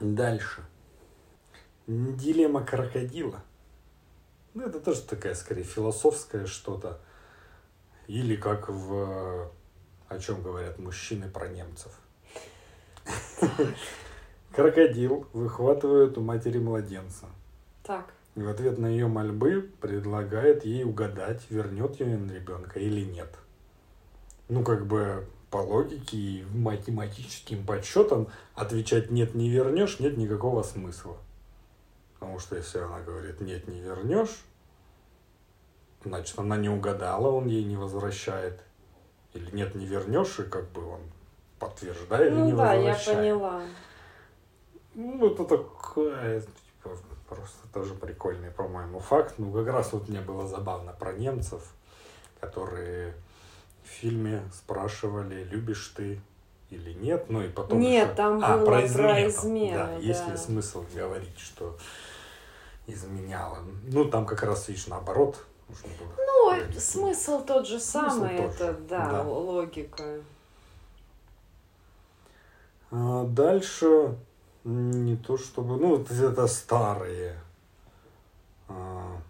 Дальше. Дилемма крокодила. Ну, это тоже такая, скорее, философское что-то. Или как в... О чем говорят мужчины про немцев. Крокодил выхватывает у матери младенца. Так. И в ответ на ее мольбы предлагает ей угадать, вернет ее ребенка или нет. Ну, как бы по логике и математическим подсчетам отвечать нет, не вернешь, нет никакого смысла. Потому что если она говорит нет, не вернешь, значит она не угадала, он ей не возвращает. Или нет, не вернешь, и как бы он подтверждает или не Ну да, я возвращает. поняла. Ну, это такая, типа, просто тоже прикольный, по-моему, факт. Ну, как раз вот мне было забавно про немцев, которые в фильме спрашивали, любишь ты или нет. Ну, и потом Нет, еще- там А, было про про измену. измену, Да, есть ли да. смысл говорить, что изменяла? Ну, там как раз, видишь, наоборот. Было Ну, говорить. смысл тот же самый, тот же, это, да, да. логика. А дальше не то чтобы, ну это старые а,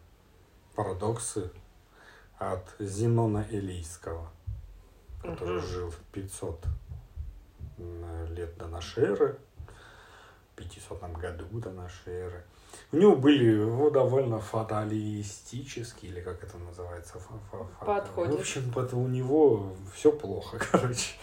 парадоксы от Зенона Элийского, который Мгм. жил в 500 м, лет до нашей эры. 500 году до нашей эры. У него были ну, довольно фаталистические, или как это называется? Подходит. В общем, это у него все плохо, короче.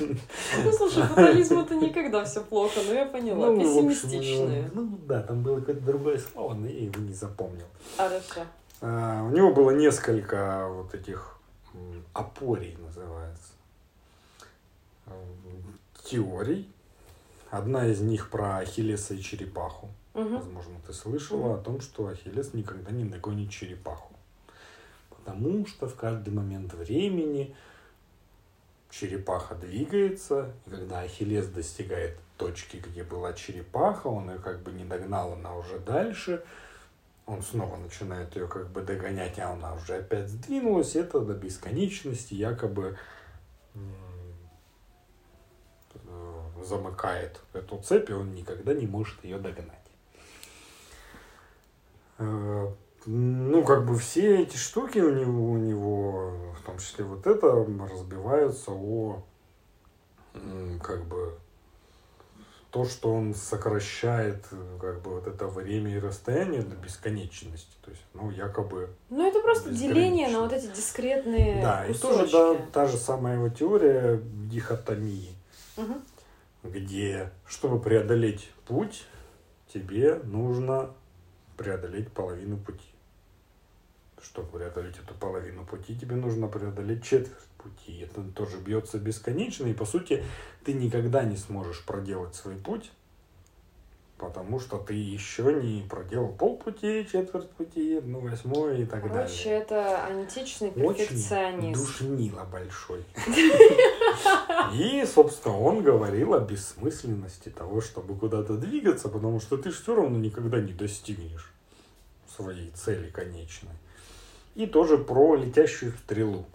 Ну, слушай, фатализм это никогда все плохо, но я поняла. Ну, в общем, Пессимистичные. Ну, да, там было какое-то другое слово, но я его не запомнил. Хорошо. А, У него было несколько вот этих опорий, называется, м, теорий. Одна из них про Ахиллеса и черепаху. Мгм. Возможно, ты слышала о том, что Ахиллес никогда не догонит черепаху. Потому что в каждый момент времени черепаха двигается, и когда Ахиллес достигает точки, где была черепаха, он ее как бы не догнал, она уже дальше, он снова начинает ее как бы догонять, а она уже опять сдвинулась, это до бесконечности якобы э, замыкает эту цепь, и он никогда не может ее догнать. Э, Ну, как бы все эти штуки у него, у него, в том числе вот это, разбиваются о как бы то, что он сокращает э, как бы вот это время и расстояние до бесконечности. То есть, ну, якобы Ну, это просто деление на вот эти дискретные да, и кусочки. тоже да, та же самая его теория дихотомии, Мгм. где, чтобы преодолеть путь, тебе нужно преодолеть половину пути. Чтобы преодолеть эту половину пути, тебе нужно преодолеть четверть пути. Это тоже бьется бесконечно, и по сути ты никогда не сможешь проделать свой путь, потому что ты еще не проделал полпути, четверть пути, ну, восьмой и так Короче, далее. это античный Очень перфекционист. душнило большой. И, собственно, он говорил о бессмысленности того, чтобы куда-то двигаться, потому что ты все равно никогда не достигнешь своей цели конечной. И тоже про летящую стрелу.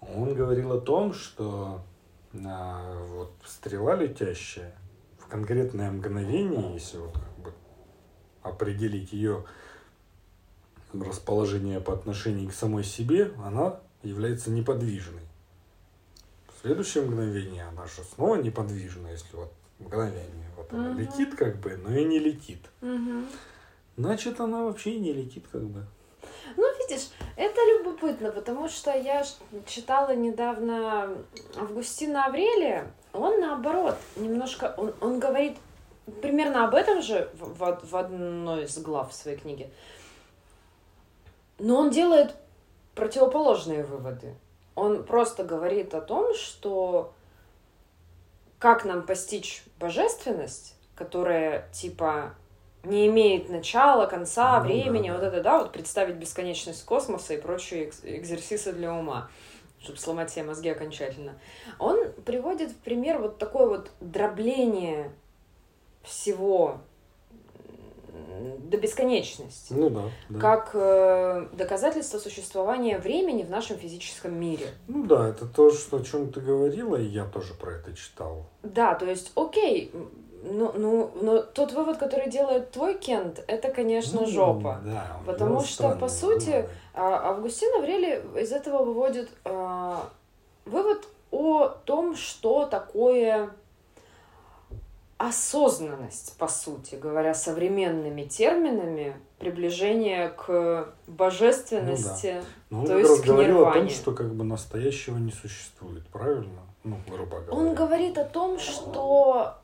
Он говорил о том, что а, вот стрела летящая в конкретное мгновение, если вот как бы определить ее расположение по отношению к самой себе, она является неподвижной. Следующее мгновение она же снова неподвижна, если вот мгновение. Вот она Мгм. летит как бы, но и не летит. Мгм. Значит, она вообще не летит как бы. Ну, видишь, это любопытно, потому что я читала недавно Августина Аврелия, он наоборот, немножко, он, он говорит примерно об этом же в, в в одной из глав своей книги, но он делает противоположные выводы. Он просто говорит о том, что как нам постичь божественность, которая типа не имеет начала, конца, Ну да, времени, да. вот это, да, вот представить бесконечность космоса и прочие экзерсисы для ума, чтобы сломать себе мозги окончательно. Он приводит в пример вот такое вот дробление всего до бесконечности Ну да. да. как э, доказательство существования времени в нашем физическом мире. Ну да, это то, что, о чем ты говорила, и я тоже про это читал. Да, то есть, окей, ну, ну, но тот вывод, который делает твой Кент, это, конечно, Ну, жопа. Да, Потому что, по странные сути, выводы. А Августин Аврелий из этого выводит э, вывод о том, что такое осознанность, по сути, говоря современными терминами, приближение к божественности. Но он то как есть к говорил о том, нирване. что как бы настоящего не существует, правильно? Ну, грубо говоря. Он говорит о том, что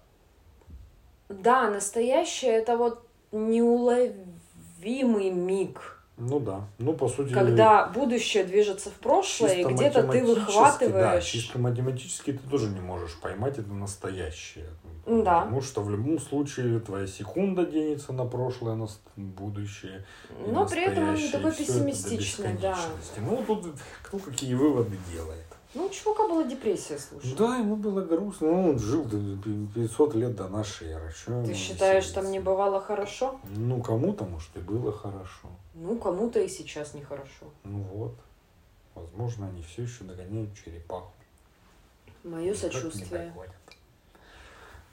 да, настоящее это вот неуловимый миг, Ну да. Ну, по сути, когда будущее движется в прошлое, и где-то ты математически, Да, выхватываешь. чисто математически ты тоже не можешь поймать это настоящее. Да. Потому что в любом случае твоя секунда денется на прошлое, на будущее. Но при этом он такой пессимистичный, да. Ну, тут кто какие выводы делает. Ну, у чувака была депрессия, слушай. Да, ему было грустно. Ну, он жил до 500 лет до нашей эры. Чё Ты считаешь, веселиться? там не бывало хорошо? Ну, кому-то, может, и было хорошо. Ну, кому-то и сейчас нехорошо. Ну вот. Возможно, они все еще догоняют черепаху. Мое сочувствие.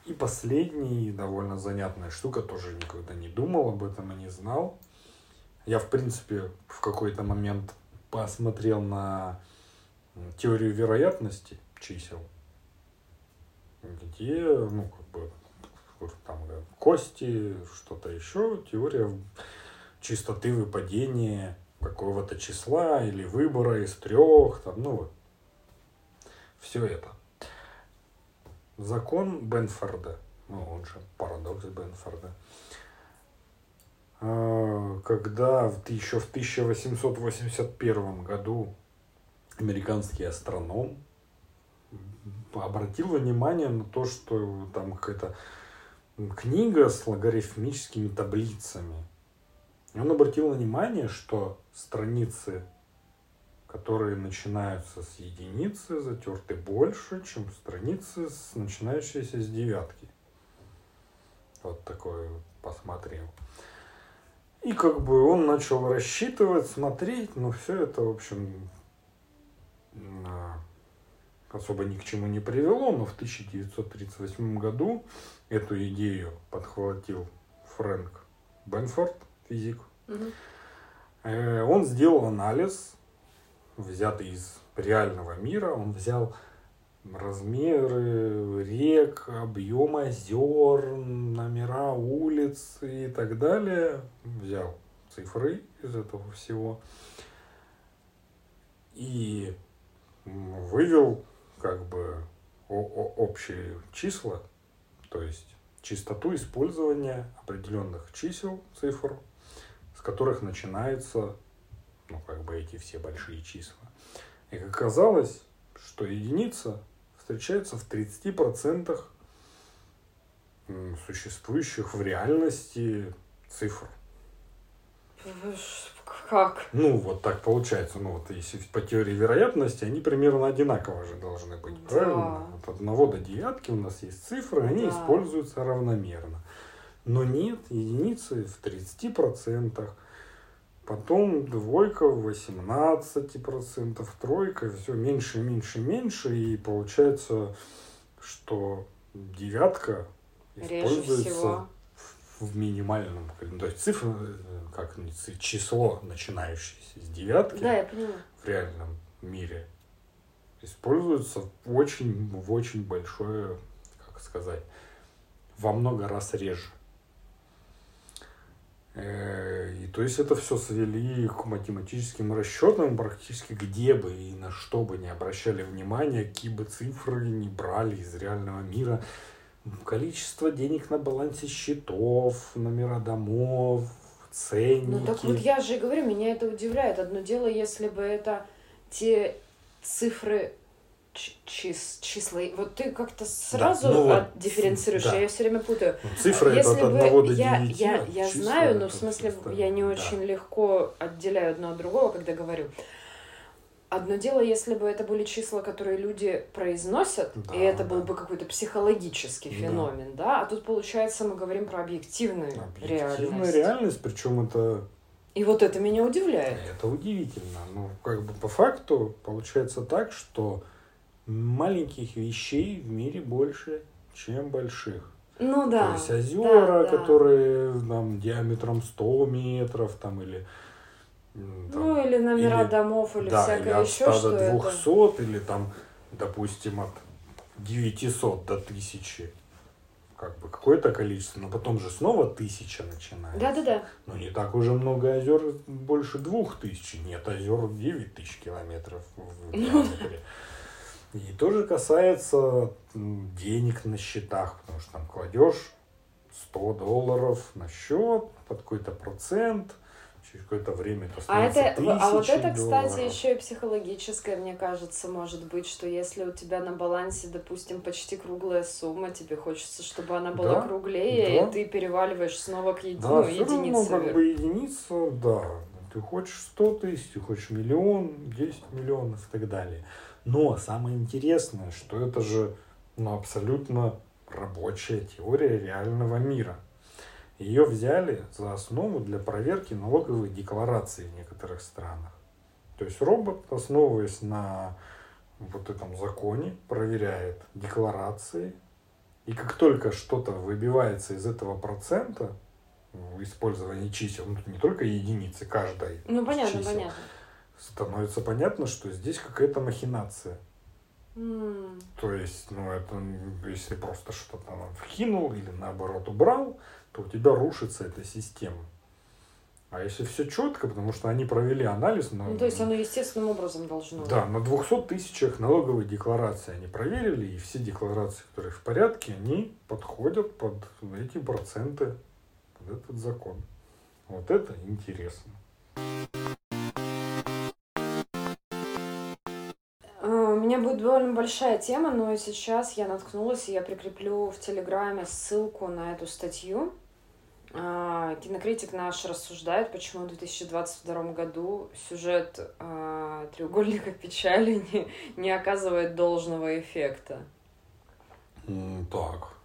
И последний, довольно занятная штука, тоже никогда не думал об этом и не знал. Я, в принципе, в какой-то момент посмотрел на теорию вероятности чисел, где, ну, как бы, там кости, что-то еще, теория чистоты выпадения какого-то числа или выбора из трех, там, ну вот. Все это. Закон Бенфорда, ну он же парадокс Бенфорда, а, когда еще в 1881 году американский астроном обратил внимание на то, что там какая-то книга с логарифмическими таблицами. И он обратил внимание, что страницы, которые начинаются с единицы, затерты больше, чем страницы, с, начинающиеся с девятки. Вот такое посмотрел. И как бы он начал рассчитывать, смотреть, но все это, в общем, особо ни к чему не привело, но в 1938 году эту идею подхватил Фрэнк Бенфорд, физик. Угу. Он сделал анализ, взятый из реального мира, он взял размеры рек, объем озер, номера улиц и так далее. Взял цифры из этого всего и вывел как бы общие числа, то есть частоту использования определенных чисел, цифр, с которых начинаются, ну, как бы эти все большие числа. И как оказалось, что единица встречается в 30% существующих в реальности цифр. Как? Ну, вот так получается. Ну, вот если по теории вероятности, они примерно одинаково же должны быть, да. правильно? От одного до девятки у нас есть цифры, они да. используются равномерно. Но нет, единицы в 30%, потом двойка в 18%, тройка, все меньше, меньше, меньше, и получается, что девятка используется в минимальном, ну, то есть цифра, э, как число, начинающееся с девятки да, я поняла. в реальном мире, используется в очень, в очень большое, как сказать, во много раз реже. Э, и то есть это все свели к математическим расчетам, практически где бы и на что бы не обращали внимания, какие бы цифры не брали из реального мира, количество денег на балансе счетов, номера домов, ценники. Ну так вот я же и говорю, меня это удивляет. Одно дело, если бы это те цифры чис, числа. Вот ты как-то сразу да, ну вот, дифференцируешь, да. я все время путаю. Ну, цифры Если это от 1 до 9. Я, я, я знаю, но в смысле я не да. очень легко отделяю одно от другого, когда говорю. Одно дело, если бы это были числа, которые люди произносят, да, и это да. был бы какой-то психологический феномен, да. да, а тут получается мы говорим про объективную, объективную реальность. реальность, причем это. И вот это меня удивляет. Это удивительно. Ну, как бы по факту получается так, что маленьких вещей в мире больше, чем больших. Ну да. То есть озера, да, которые там диаметром 100 метров, там или там, ну, или номера или, домов, или да, всякое или от еще 100 до 200, это... или там, допустим, от 900 до 1000 как бы какое-то количество, но потом же снова тысяча начинается. Да-да-да. Но не так уже много озер, больше двух тысяч. Нет, озер девять тысяч километров в диаметре. И тоже касается денег на счетах, потому что там кладешь 100 долларов на счет под какой-то процент – через какое-то время это а это, А вот это, кстати, долларов. еще и психологическое, мне кажется, может быть, что если у тебя на балансе, допустим, почти круглая сумма, тебе хочется, чтобы она была да, круглее, да. и ты переваливаешь снова к еди... да, ну, единице. Равно, как бы единица, да. Ты хочешь 100 тысяч, ты хочешь миллион, 10 миллионов и так далее. Но самое интересное, что это же ну, абсолютно рабочая теория реального мира – ее взяли за основу для проверки налоговых деклараций в некоторых странах. То есть робот, основываясь на вот этом законе, проверяет декларации. И как только что-то выбивается из этого процента, в использовании чисел, ну, не только единицы, каждой ну, понятно, чисел, понятно. становится понятно, что здесь какая-то махинация. М. То есть, ну, это, если просто что-то вкинул или наоборот убрал, то у тебя рушится эта система. А если все четко, потому что они провели анализ на, Ну, то есть оно естественным образом должно. да, на 200 тысячах налоговой декларации они проверили, и все декларации, которые в порядке, они подходят под эти проценты, под этот закон. Вот это интересно. А, У меня будет довольно большая тема, но сейчас я наткнулась, и я прикреплю в Телеграме ссылку на эту статью. А, Кинокритик наш рассуждает, почему в 2022 году сюжет а, треугольника печали не, не оказывает должного эффекта. Так.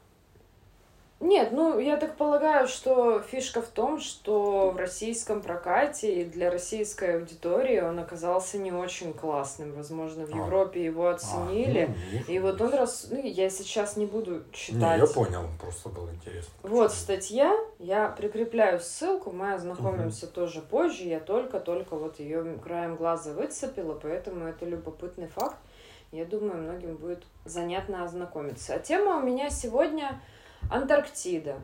Нет, ну я так полагаю, что фишка в том, что в российском прокате и для российской аудитории он оказался не очень классным. Возможно, в А. Европе его оценили. А, ну, И вот он раз... Ну, я сейчас не буду Не, читать. я понял, просто было интересно. Вот почему. статья, я прикрепляю ссылку, мы ознакомимся тоже позже, я только-только вот ее краем глаза выцепила, поэтому это любопытный факт. Я думаю, многим будет занятно ознакомиться. А тема у меня сегодня Антарктида.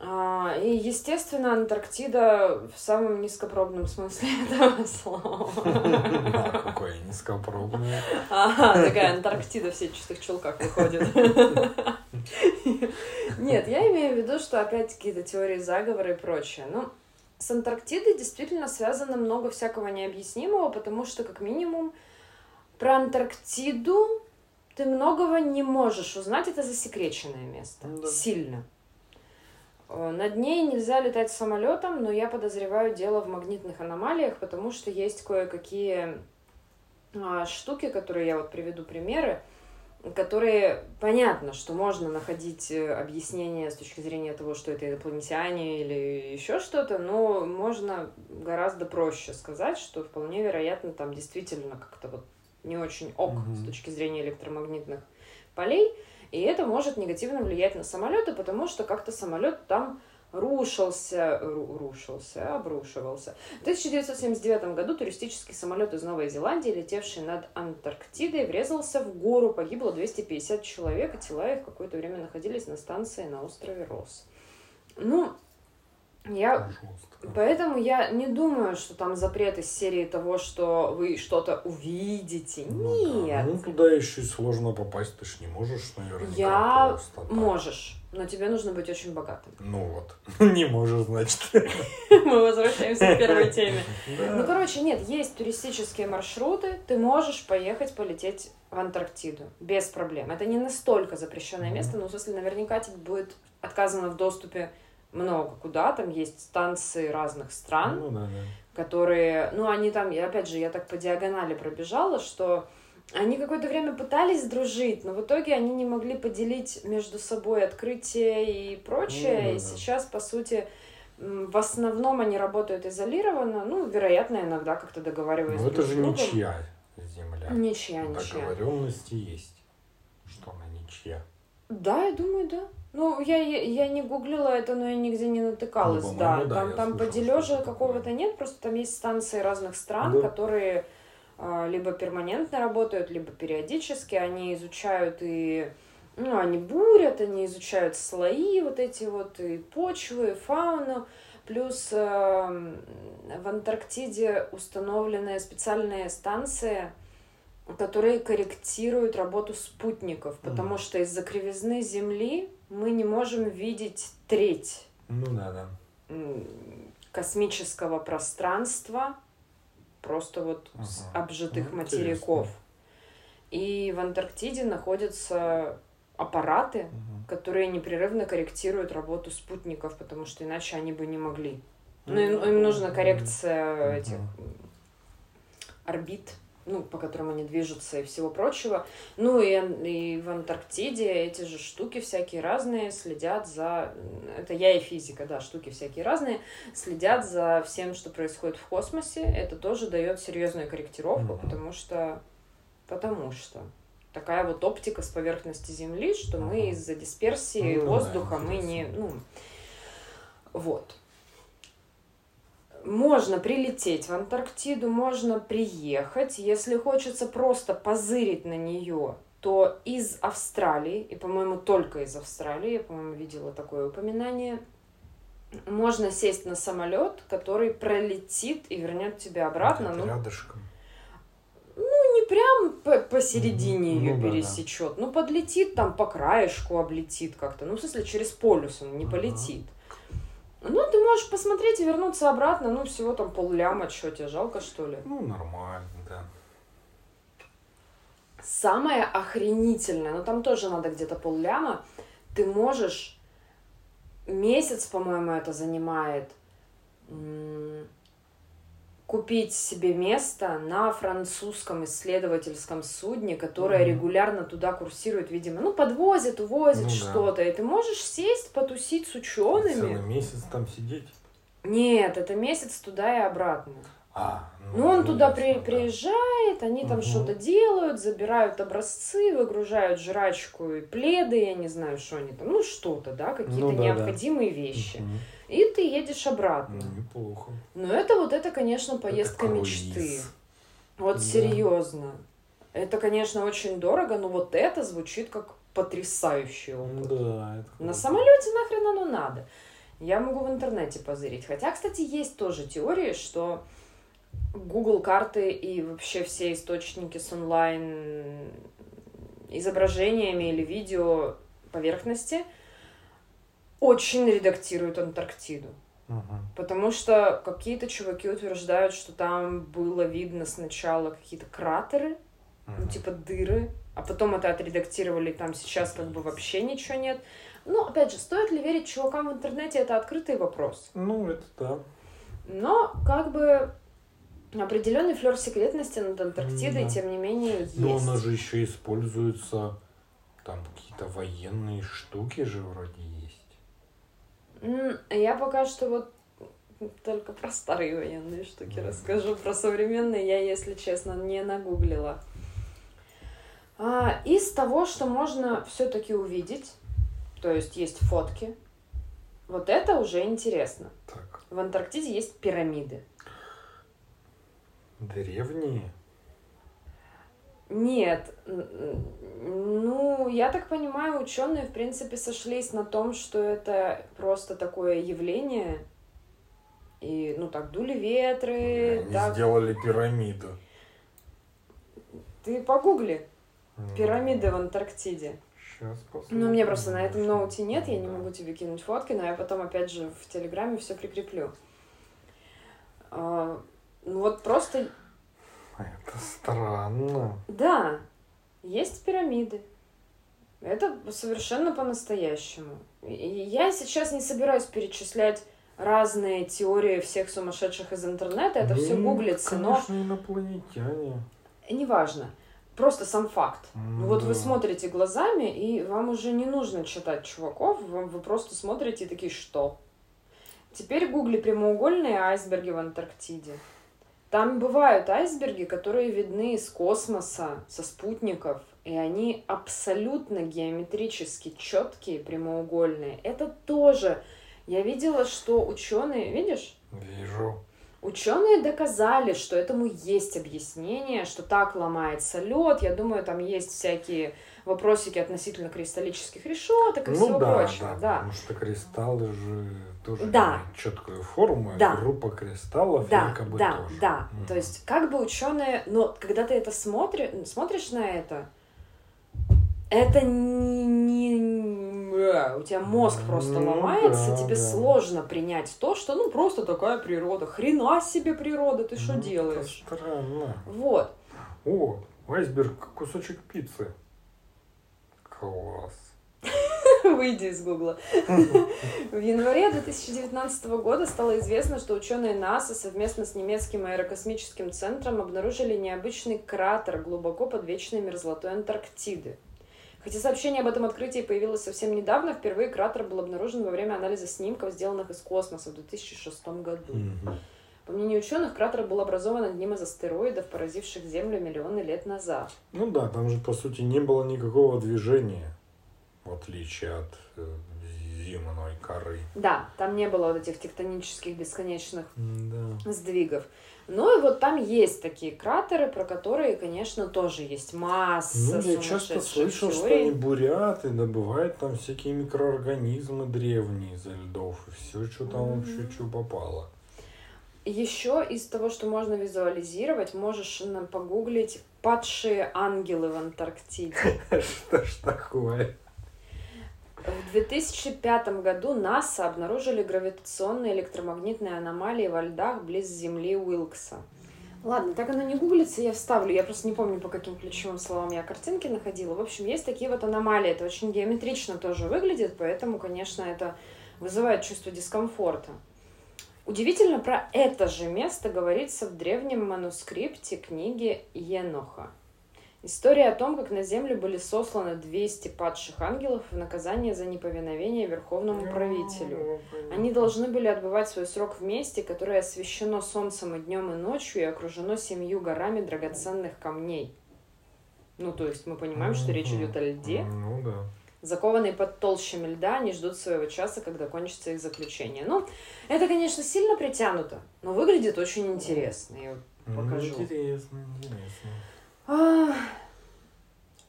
А, и, естественно, Антарктида в самом низкопробном смысле этого слова. Какое низкопробное. Ага, такая Антарктида в сетчатых чулках выходит. Нет, я имею в виду, что опять какие-то теории заговора и прочее. Ну, с Антарктидой действительно связано много всякого необъяснимого, потому что, как минимум, про Антарктиду ты многого не можешь узнать. Это засекреченное место. Да. Сильно. Э, Над ней нельзя летать самолетом, но я подозреваю дело в магнитных аномалиях, потому что есть кое-какие а, штуки, которые я вот приведу примеры, которые понятно, что можно находить э, объяснение с точки зрения того, что это инопланетяне или еще что-то, но можно гораздо проще сказать, что вполне вероятно там действительно как-то вот не очень ок Мгм. с точки зрения электромагнитных полей, и это может негативно влиять на самолеты, потому что как-то самолет там рушился, ру- рушился, обрушивался. В 1979 году туристический самолет из Новой Зеландии, летевший над Антарктидой, врезался в гору. Погибло 250 человек, и тела их какое-то время находились на станции на острове Росс. Ну, я Жестко. Поэтому я не думаю, что там запрет из серии того, что вы что-то увидите. Ну да, Нет. Ну, туда еще и сложно попасть, ты ж не можешь, наверное. Я просто так. Можешь, но тебе нужно быть очень богатым. Ну вот. Не можешь, значит. Мы возвращаемся к первой теме. Да. Ну, короче, нет, есть туристические маршруты, ты можешь поехать полететь в Антарктиду без проблем. Это не настолько запрещенное место, но в смысле наверняка тебе будет отказано в доступе много куда. Там есть станции разных стран. Ну да, да. которые, ну, они там, и опять же, я так по диагонали пробежала, что они какое-то время пытались дружить, но в итоге они не могли поделить между собой открытие и прочее, Ну, да, и да. сейчас, по сути, в основном они работают изолированно, ну, вероятно, иногда как-то договариваются Но это же другом. ничья земля. Ничья, ничья. Договоренности есть. Что она ничья. Да, я думаю, да. Ну, я, я, я не гуглила это, но я нигде не натыкалась, Ну, да. да, Там, там подележа какого-то нет, просто там есть станции разных стран, Да. которые а, либо перманентно работают, либо периодически. Они изучают и... Ну, они бурят, они изучают слои вот эти вот, и почвы, и фауну. Плюс эм, в Антарктиде установлены специальные станции, которые корректируют работу спутников, потому Мгм. что из-за кривизны Земли мы не можем видеть треть Ну да, да. космического пространства, просто вот с Ага. обжитых Ну, материков. интересно. И в Антарктиде находятся аппараты, Мгм. которые непрерывно корректируют работу спутников, потому что иначе они бы не могли. Ну, им, Мгм. им нужна коррекция Мгм. этих орбит, ну, по которым они движутся и всего прочего. Ну, и, и в Антарктиде эти же штуки всякие разные следят за... Это я и физика, да, штуки всякие разные, следят за всем, что происходит в космосе. Это тоже дает серьезную корректировку, Мгм. потому что... Потому что такая вот оптика с поверхности Земли, что мы из-за дисперсии Ну да, воздуха мы не... Ну, вот. Можно прилететь в Антарктиду, можно приехать. Если хочется просто позырить на нее, то из Австралии, и, по-моему, только из Австралии, я, по-моему, видела такое упоминание, можно сесть на самолет, который пролетит и вернет тебя обратно. Ну, рядышком. ну, не прям по- посередине Мгм. ее Ну да, да. пересечет. Ну, подлетит там по краешку, облетит как-то. Ну, в смысле, через полюс он не Ага. полетит. Ну, ты можешь посмотреть и вернуться обратно. Ну, всего там полляма. Что, тебе жалко, что ли? Ну, нормально, да. Самое охренительное, но там тоже надо где-то полляма, ты можешь месяц, по-моему, это занимает, купить себе место на французском исследовательском судне, которое Мгм. регулярно туда курсирует, видимо, ну, подвозит, увозит Ну да. что-то, и ты можешь сесть, потусить с учеными. Целый месяц там сидеть. Нет, это месяц туда и обратно. А, Ну, он туда ясно, при- да. приезжает, они там Мгм. что-то делают, забирают образцы, выгружают жрачку и пледы, я не знаю, что они там, ну, что-то, да, какие-то Ну да, да. необходимые вещи. Мгм. И ты едешь обратно. Ну, неплохо. Но это вот это, конечно, поездка Это мечты. Вот Да. серьезно. Это, конечно, очень дорого, но вот это звучит как потрясающий опыт. Да, это На круто. самолете нахрен оно надо. Я могу в интернете позырить. Хотя, кстати, есть тоже теории, что Google карты и вообще все источники с онлайн изображениями или видео поверхности очень редактируют Антарктиду. Потому что какие-то чуваки утверждают, что там было видно сначала какие-то кратеры, ну, типа дыры, а потом это отредактировали, там сейчас как бы вообще ничего нет. Ну, опять же, стоит ли верить чувакам в интернете, это открытый вопрос. Ну, это да. Но, как бы, определенный флер секретности над Антарктидой, Да. тем не менее, есть. Но оно же еще используется, там какие-то военные штуки же вроде есть. Я пока что вот только про старые военные штуки расскажу. Про современные я, если честно, не нагуглила. А, из того, что можно все-таки увидеть, то есть есть фотки, вот это уже интересно. Так, В Антарктиде есть пирамиды. Древние? Нет, ну, я так понимаю, ученые, в принципе, сошлись на том, что это просто такое явление. И, ну, так, дули ветры, Они так. сделали пирамиду. Ты погугли Ну, пирамиды в Антарктиде. Сейчас посмотрим. Ну, меня просто на этом ноуте нет, я не Да. могу тебе кинуть фотки, но я потом, опять же, в Телеграме все прикреплю. А, Ну, вот просто Это странно. Да, есть пирамиды. Это совершенно по-настоящему. И я сейчас не собираюсь перечислять разные теории всех сумасшедших из интернета. Это все Ну, гуглится, Конечно, инопланетяне. но неважно. Просто сам факт. Ну вот вы Да. смотрите глазами, и вам уже не нужно читать чуваков, вам, вы просто смотрите и такие, что? Теперь гугли прямоугольные айсберги в Антарктиде. Там бывают айсберги, которые видны из космоса, со спутников, и они абсолютно геометрически четкие, прямоугольные. Это тоже. Я видела, что ученые, видишь, Вижу. Ученые доказали, что этому есть объяснение, что так ломается лед. Я думаю, там есть всякие вопросики относительно кристаллических решеток и ну всего да, прочего. да, Да. потому что кристаллы же тоже Да. четкую форму, Да. группа кристаллов Да, якобы да, тоже. да. Мгм. То есть, как бы ученые, но когда ты это смотри, смотришь на это, это не, не- у тебя мозг просто Ну ломается, да, тебе да. сложно принять то, что ну просто такая природа, хрена себе природа, ты что Ну, это делаешь? Странно. Вот. О, айсберг кусочек пиццы. Класс. Выйди из Гугла. В январе 2019 года стало известно, что ученые НАСА совместно с немецким аэрокосмическим центром обнаружили необычный кратер глубоко под вечной мерзлотой Антарктиды. Хотя сообщение об этом открытии появилось совсем недавно, впервые кратер был обнаружен во время анализа снимков, сделанных из космоса в 2006 году. По мнению ученых, кратер был образован одним из астероидов, поразивших Землю миллионы лет назад. Ну да, там же по сути не было никакого движения, в отличие от э, земной коры. Да, там не было вот этих тектонических бесконечных Да. сдвигов. Ну и вот там есть такие кратеры, про которые, конечно, тоже есть масса Ну, я часто слышал, что они бурят и добывают там всякие микроорганизмы древние изо льдов. И все, что там Мгм. вообще что попало. Еще из того, что можно визуализировать, можешь нам погуглить «Падшие ангелы в Антарктиде». Что ж такое? В 2005 году НАСА обнаружили гравитационные электромагнитные аномалии во льдах близ Земли Уилкса. Ладно, так оно не гуглится, я вставлю. Я просто не помню, по каким ключевым словам я картинки находила. В общем, есть такие вот аномалии. Это очень геометрично тоже выглядит, поэтому, конечно, это вызывает чувство дискомфорта. Удивительно, про это же место говорится в древнем манускрипте книги Еноха. История о том, как на землю были сосланы 200 падших ангелов в наказание за неповиновение верховному правителю. Они должны были отбывать свой срок в месте, которое освещено солнцем и днем, и ночью, и окружено семью горами драгоценных камней. Ну, то есть мы понимаем, что речь идет о льде. Ну да. Закованные под толщами льда, они ждут своего часа, когда кончится их заключение. Ну, это, конечно, сильно притянуто, но выглядит очень интересно. Я Ну, Покажу. интересно, интересно.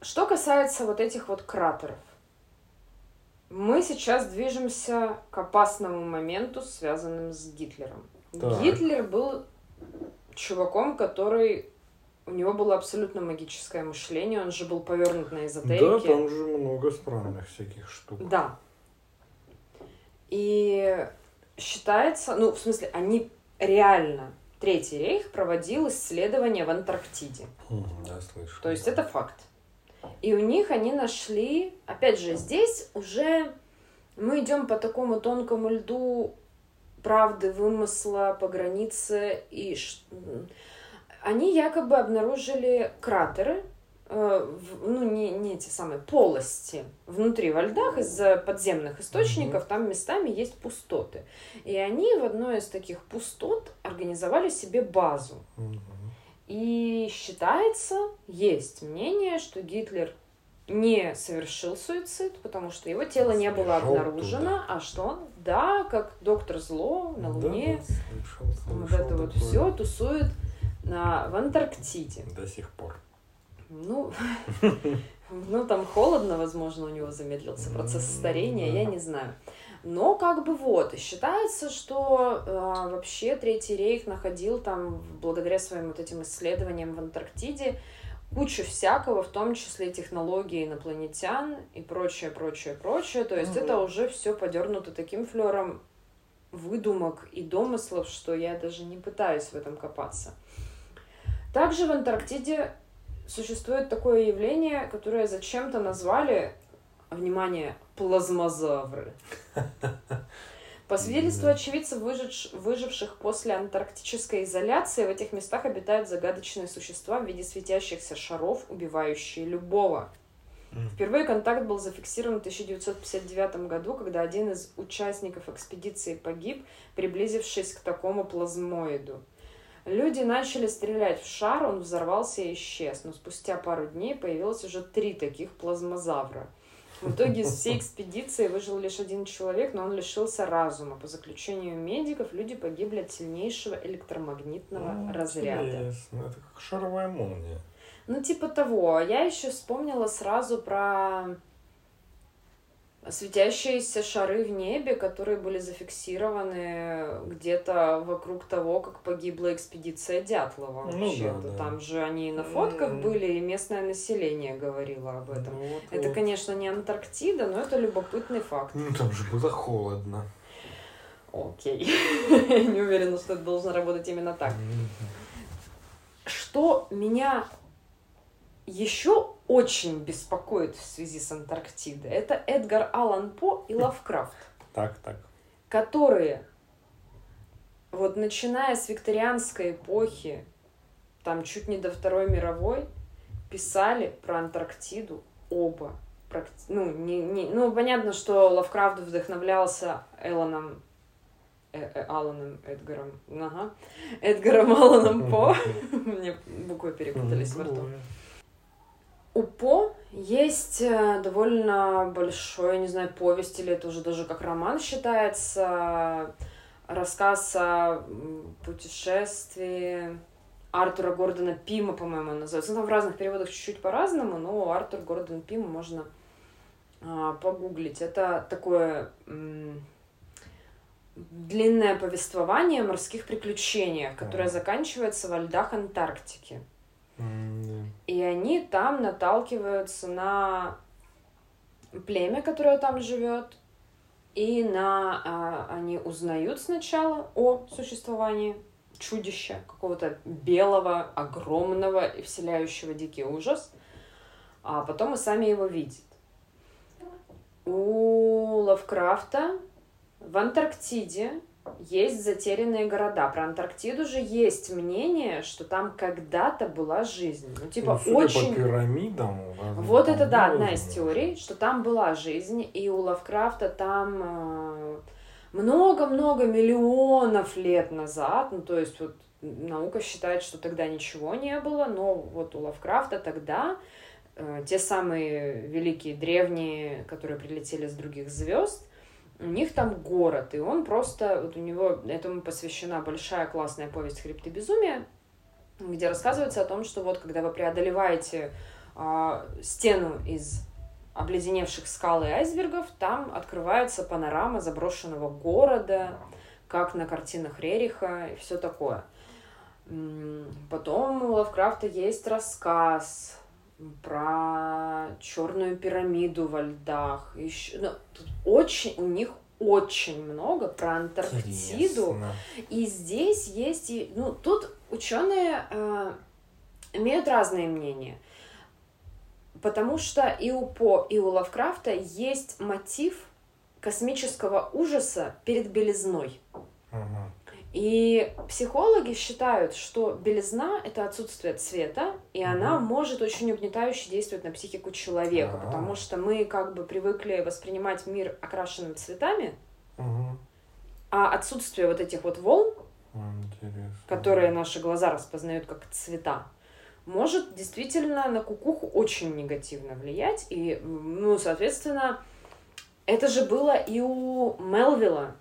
Что касается вот этих вот кратеров. Мы сейчас движемся к опасному моменту, связанным с Гитлером. Так. Гитлер был чуваком, который... У него было абсолютно магическое мышление, он же был повернут на Да, эзотерике. там же много странных всяких штук. Да. И считается, ну, в смысле, они реально, Третий рейх проводил исследования в Антарктиде. Мгм, Да, слышу. То есть это факт. И у них они нашли, опять же, здесь уже мы идем по такому тонкому льду правды, вымысла, по границе. И они якобы обнаружили кратеры, ну, не, не эти самые полости внутри во льдах из-за подземных источников, там местами есть пустоты. И они в одной из таких пустот организовали себе базу. И считается, есть мнение, что Гитлер не совершил суицид, потому что его тело не было обнаружено, туда. а что он, да, как доктор Зло на Да, Луне, да, слышал, вот слышал это вот такое. все тусует на, в Антарктиде. До сих пор. Ну, ну, там холодно, возможно, у него замедлился процесс старения, я не знаю. Но как бы вот, считается, что э, вообще Третий рейх находил там, благодаря своим вот этим исследованиям в Антарктиде, кучу всякого, в том числе технологии инопланетян и прочее, прочее, прочее. То есть Мгм. это уже все подернуто таким флером выдумок и домыслов, что я даже не пытаюсь в этом копаться. Также в Антарктиде существует такое явление, которое зачем-то назвали, внимание, плазмозавры. По свидетельству очевидцев, выживш- выживших после антарктической изоляции, в этих местах обитают загадочные существа в виде светящихся шаров, убивающие любого. Впервые контакт был зафиксирован в 1959 году, когда один из участников экспедиции погиб, приблизившись к такому плазмоиду. Люди начали стрелять в шар, он взорвался и исчез, но спустя пару дней появилось уже три таких плазмозавра. В итоге из всей экспедиции выжил лишь один человек, но он лишился разума. По заключению медиков, люди погибли от сильнейшего электромагнитного Ну, разряда. Интересно. Это как шаровая молния. Ну, типа того. Я еще вспомнила сразу про светящиеся шары в небе, которые были зафиксированы где-то вокруг того, как погибла экспедиция Дятлова. Ну Вообще-то. да, да. Там же они на фотках М. были, и местное население говорило об этом. Вот, Это, вот. конечно, не Антарктида, но это любопытный факт. Ну, там же было холодно. Окей. Не уверена, что это должно работать именно так. Что меня еще очень беспокоит в связи с Антарктидой, это Эдгар Аллан По и Лавкрафт, Так, так. которые вот начиная с викторианской эпохи, там чуть не до Второй мировой, писали про Антарктиду оба. Ну, не, не, ну, понятно, что Лавкрафт вдохновлялся Элланом э, э, Аланом Эдгаром, ага, Эдгаром Аланом По. Мне буквы перепутались во рту. У По Есть э, довольно большой, не знаю, повесть, или это уже даже как роман считается, рассказ о путешествии Артура Гордона Пима, по-моему, называется. Ну, там в разных переводах чуть-чуть по-разному, но Артур Гордон Пима можно а, погуглить. Это такое м- длинное повествование о морских приключениях, которое mm. заканчивается во льдах Антарктики. И они там наталкиваются на племя, которое там живет, и на а, они узнают сначала о существовании чудища, какого-то белого, огромного и вселяющего дикий ужас, а потом и сами его видят. У Лавкрафта в Антарктиде есть затерянные города. Про Антарктиду же есть мнение, что там когда-то была жизнь. Ну, типа, ну, очень... по пирамидам. Вот это, да, одна из теорий, что там была жизнь, и у Лавкрафта там э, много-много миллионов лет назад, ну, то есть вот наука считает, что тогда ничего не было, но вот у Лавкрафта тогда э, те самые великие древние, которые прилетели с других звезд, у них там город, и он просто, вот у него этому посвящена большая классная повесть «Хребты безумия», где рассказывается о том, что вот когда вы преодолеваете э, стену из обледеневших скал и айсбергов, там открывается панорама заброшенного города, как на картинах Рериха и все такое. Потом у Лавкрафта есть рассказ про черную пирамиду во льдах. Еще, ну, тут очень, у них очень много про Антарктиду. Интересно. И здесь есть, и, ну, тут ученые э, имеют разные мнения. Потому что и у По, и у Лавкрафта есть мотив космического ужаса перед белизной. Ага. И психологи считают, что белизна это отсутствие цвета, и она может очень угнетающе действовать на психику человека, А-а-а. потому что мы как бы привыкли воспринимать мир окрашенным цветами, угу. а отсутствие вот этих вот волн, Интересно. которые наши глаза распознают как цвета, может действительно на кукуху очень негативно влиять. И, ну, соответственно, это же было и у Мелвилла.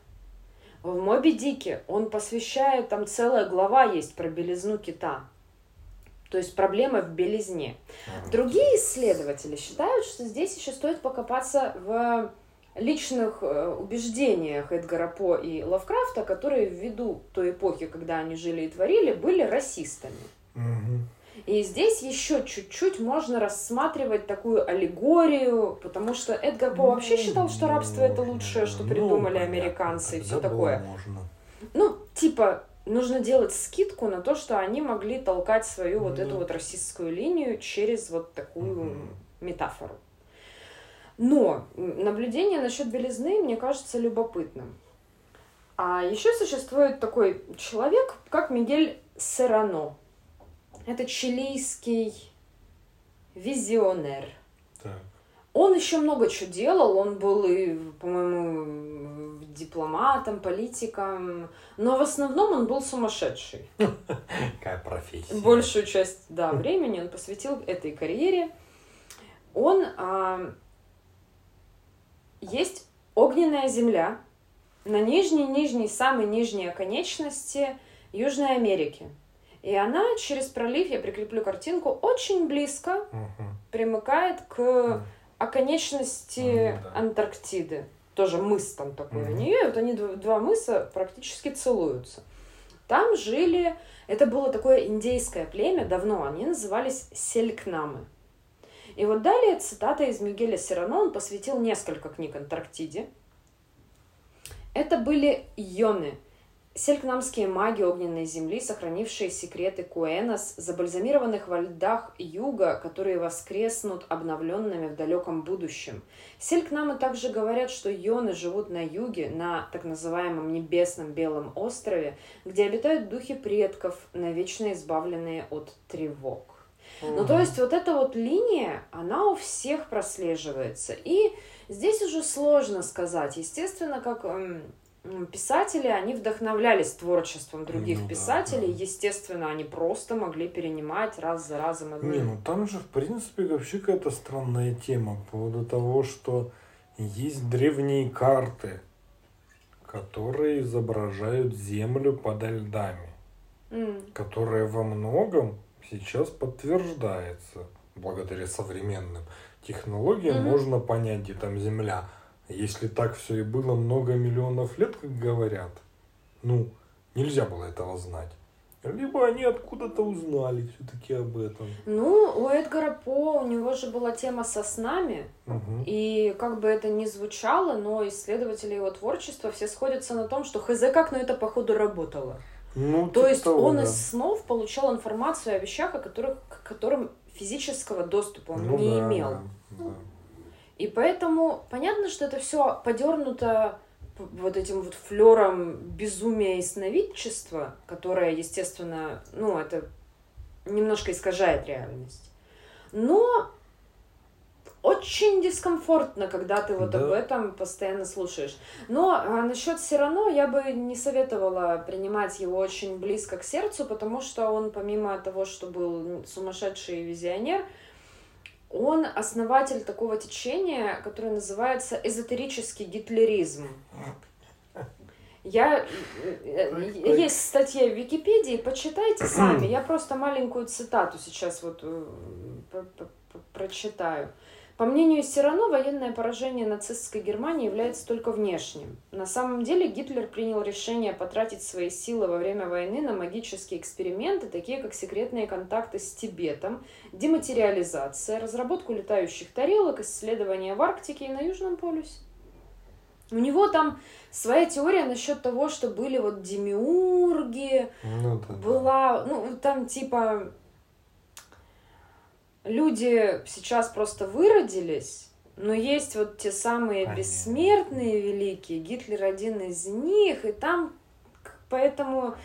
В Моби Дике он посвящает, там целая глава есть про белизну кита. То есть проблема в белизне. Другие исследователи считают, что здесь еще стоит покопаться в личных э, убеждениях Эдгара По и Лавкрафта, которые ввиду той эпохи, когда они жили и творили, были расистами. Угу. И здесь еще чуть-чуть можно рассматривать такую аллегорию, потому что Эдгар По вообще считал, что рабство это лучшее, что ну, придумали ну, американцы и все такое. Можно. Ну, типа, нужно делать скидку на то, что они могли толкать свою вот эту вот расистскую линию через вот такую метафору. Но наблюдение насчет белизны мне кажется любопытным. А еще существует такой человек, как Мигель Серано. Это чилийский визионер. Так. Он еще много чего делал. Он был и, по-моему, дипломатом, политиком. Но в основном он был сумасшедший. Какая профессия. Большую часть да, времени он посвятил этой карьере. Он... А, есть огненная земля на нижней-нижней, самой нижней оконечности Южной Америки. И она через пролив, я прикреплю картинку, очень близко угу. примыкает к оконечности угу, да. Антарктиды. Тоже мыс там такой угу. у нее. Вот они два, два мыса практически целуются. Там жили, это было такое индейское племя давно, они назывались селькнамы. И вот далее цитата из Мигеля Сирано, он посвятил несколько книг Антарктиде. Это были йоны – Селькнамские маги огненной земли, сохранившие секреты Куэнос, забальзамированных во льдах юга, которые воскреснут обновленными в далеком будущем. Селькнамы также говорят, что йоны живут на юге, на так называемом небесном белом острове, где обитают духи предков, навечно избавленные от тревог. Ну, то есть вот эта вот линия, она у всех прослеживается. И здесь уже сложно сказать. Естественно, как эм, писатели, они вдохновлялись творчеством других Ну да, писателей. да. Естественно, они просто могли перенимать раз за разом одно. Не, ну там же, в принципе, вообще какая-то странная тема по поводу того, что есть древние карты, которые изображают Землю подо льдами, М, которая во многом сейчас подтверждается благодаря современным технологиям. Мгм. Можно понять, где там Земля. Если так все и было много миллионов лет, как говорят, ну, нельзя было этого знать. Либо они откуда-то узнали все-таки об этом. Ну, у Эдгара По, у него же была тема со снами, Мгм. и как бы это ни звучало, но исследователи его творчества все сходятся на том, что хз как, но это походу работало. Ну, То типа есть того, он да. из снов получал информацию о вещах, о которых, к которым физического доступа он Ну не да, имел. да, да. И поэтому понятно, что это все подернуто вот этим вот флером безумия и сновидчества, которое, естественно, ну, это немножко искажает реальность. Но очень дискомфортно, когда ты вот Да. об этом постоянно слушаешь. Но а, насчет Сирано я бы не советовала принимать его очень близко к сердцу, потому что он, помимо того, что был сумасшедший визионер, он основатель такого течения, которое называется эзотерический гитлеризм. Я... э. Есть статья в Википедии, почитайте сами. Я просто маленькую цитату сейчас вот э, прочитаю. По мнению Сирано, военное поражение нацистской Германии является только внешним. На самом деле Гитлер принял решение потратить свои силы во время войны на магические эксперименты, такие как секретные контакты с Тибетом, дематериализация, разработку летающих тарелок, исследования в Арктике и на Южном полюсе. У него там своя теория насчет того, что были вот демиурги, Ну, да, была, ну, там типа люди сейчас просто выродились, но есть вот те самые Понятно. бессмертные великие, Гитлер один из них, и там поэтому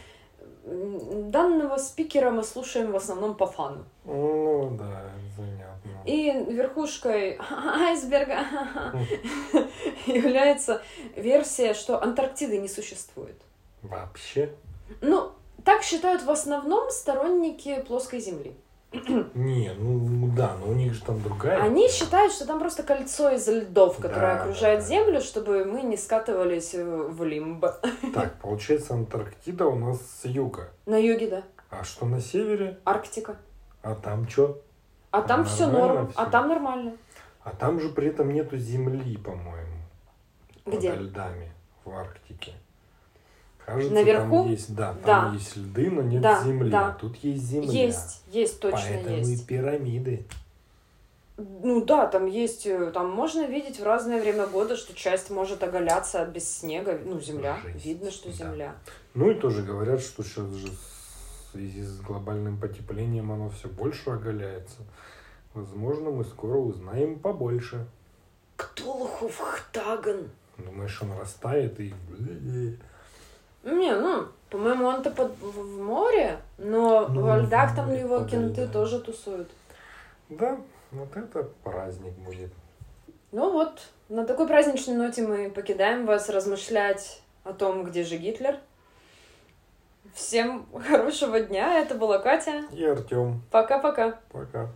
данного спикера мы слушаем в основном по фану. Ну, да, занятно. И верхушкой айсберга является версия, что Антарктиды не существует. Вообще? Ну, так считают в основном сторонники плоской Земли. Не, ну да, но у них же там другая. Они считают, что там просто кольцо из льдов, которое Да, окружает да. Землю, чтобы мы не скатывались э, в лимб. Так, получается, Антарктида у нас с юга. На юге, да. А что на севере? Арктика. А там что? А Там там все норм, а всё? там нормально. А там же при этом нету земли, по-моему. Где? Под льдами в Арктике. Кажется, Наверху? там есть, да, Да. там есть льды, но нет Да, земли. да. А тут есть земля. Есть, есть, точно Поэтому есть. и пирамиды. Ну да, там есть, э, там можно видеть в разное время года, что часть может оголяться без снега, ну земля, Жесть, видно, что да. земля. Ну и тоже говорят, что сейчас же в связи с глобальным потеплением оно все больше оголяется. Возможно, мы скоро узнаем побольше. Ктулху в Хтаган. Думаешь, он растает и... Не, ну, по-моему, он-то под, в, море, но Ну, во льдах там его кенты тоже тусуют. Да, вот это праздник будет. Ну вот, на такой праздничной ноте мы покидаем вас размышлять о том, где же Гитлер. Всем хорошего дня, это была Катя. И Артем, Пока-пока. пока.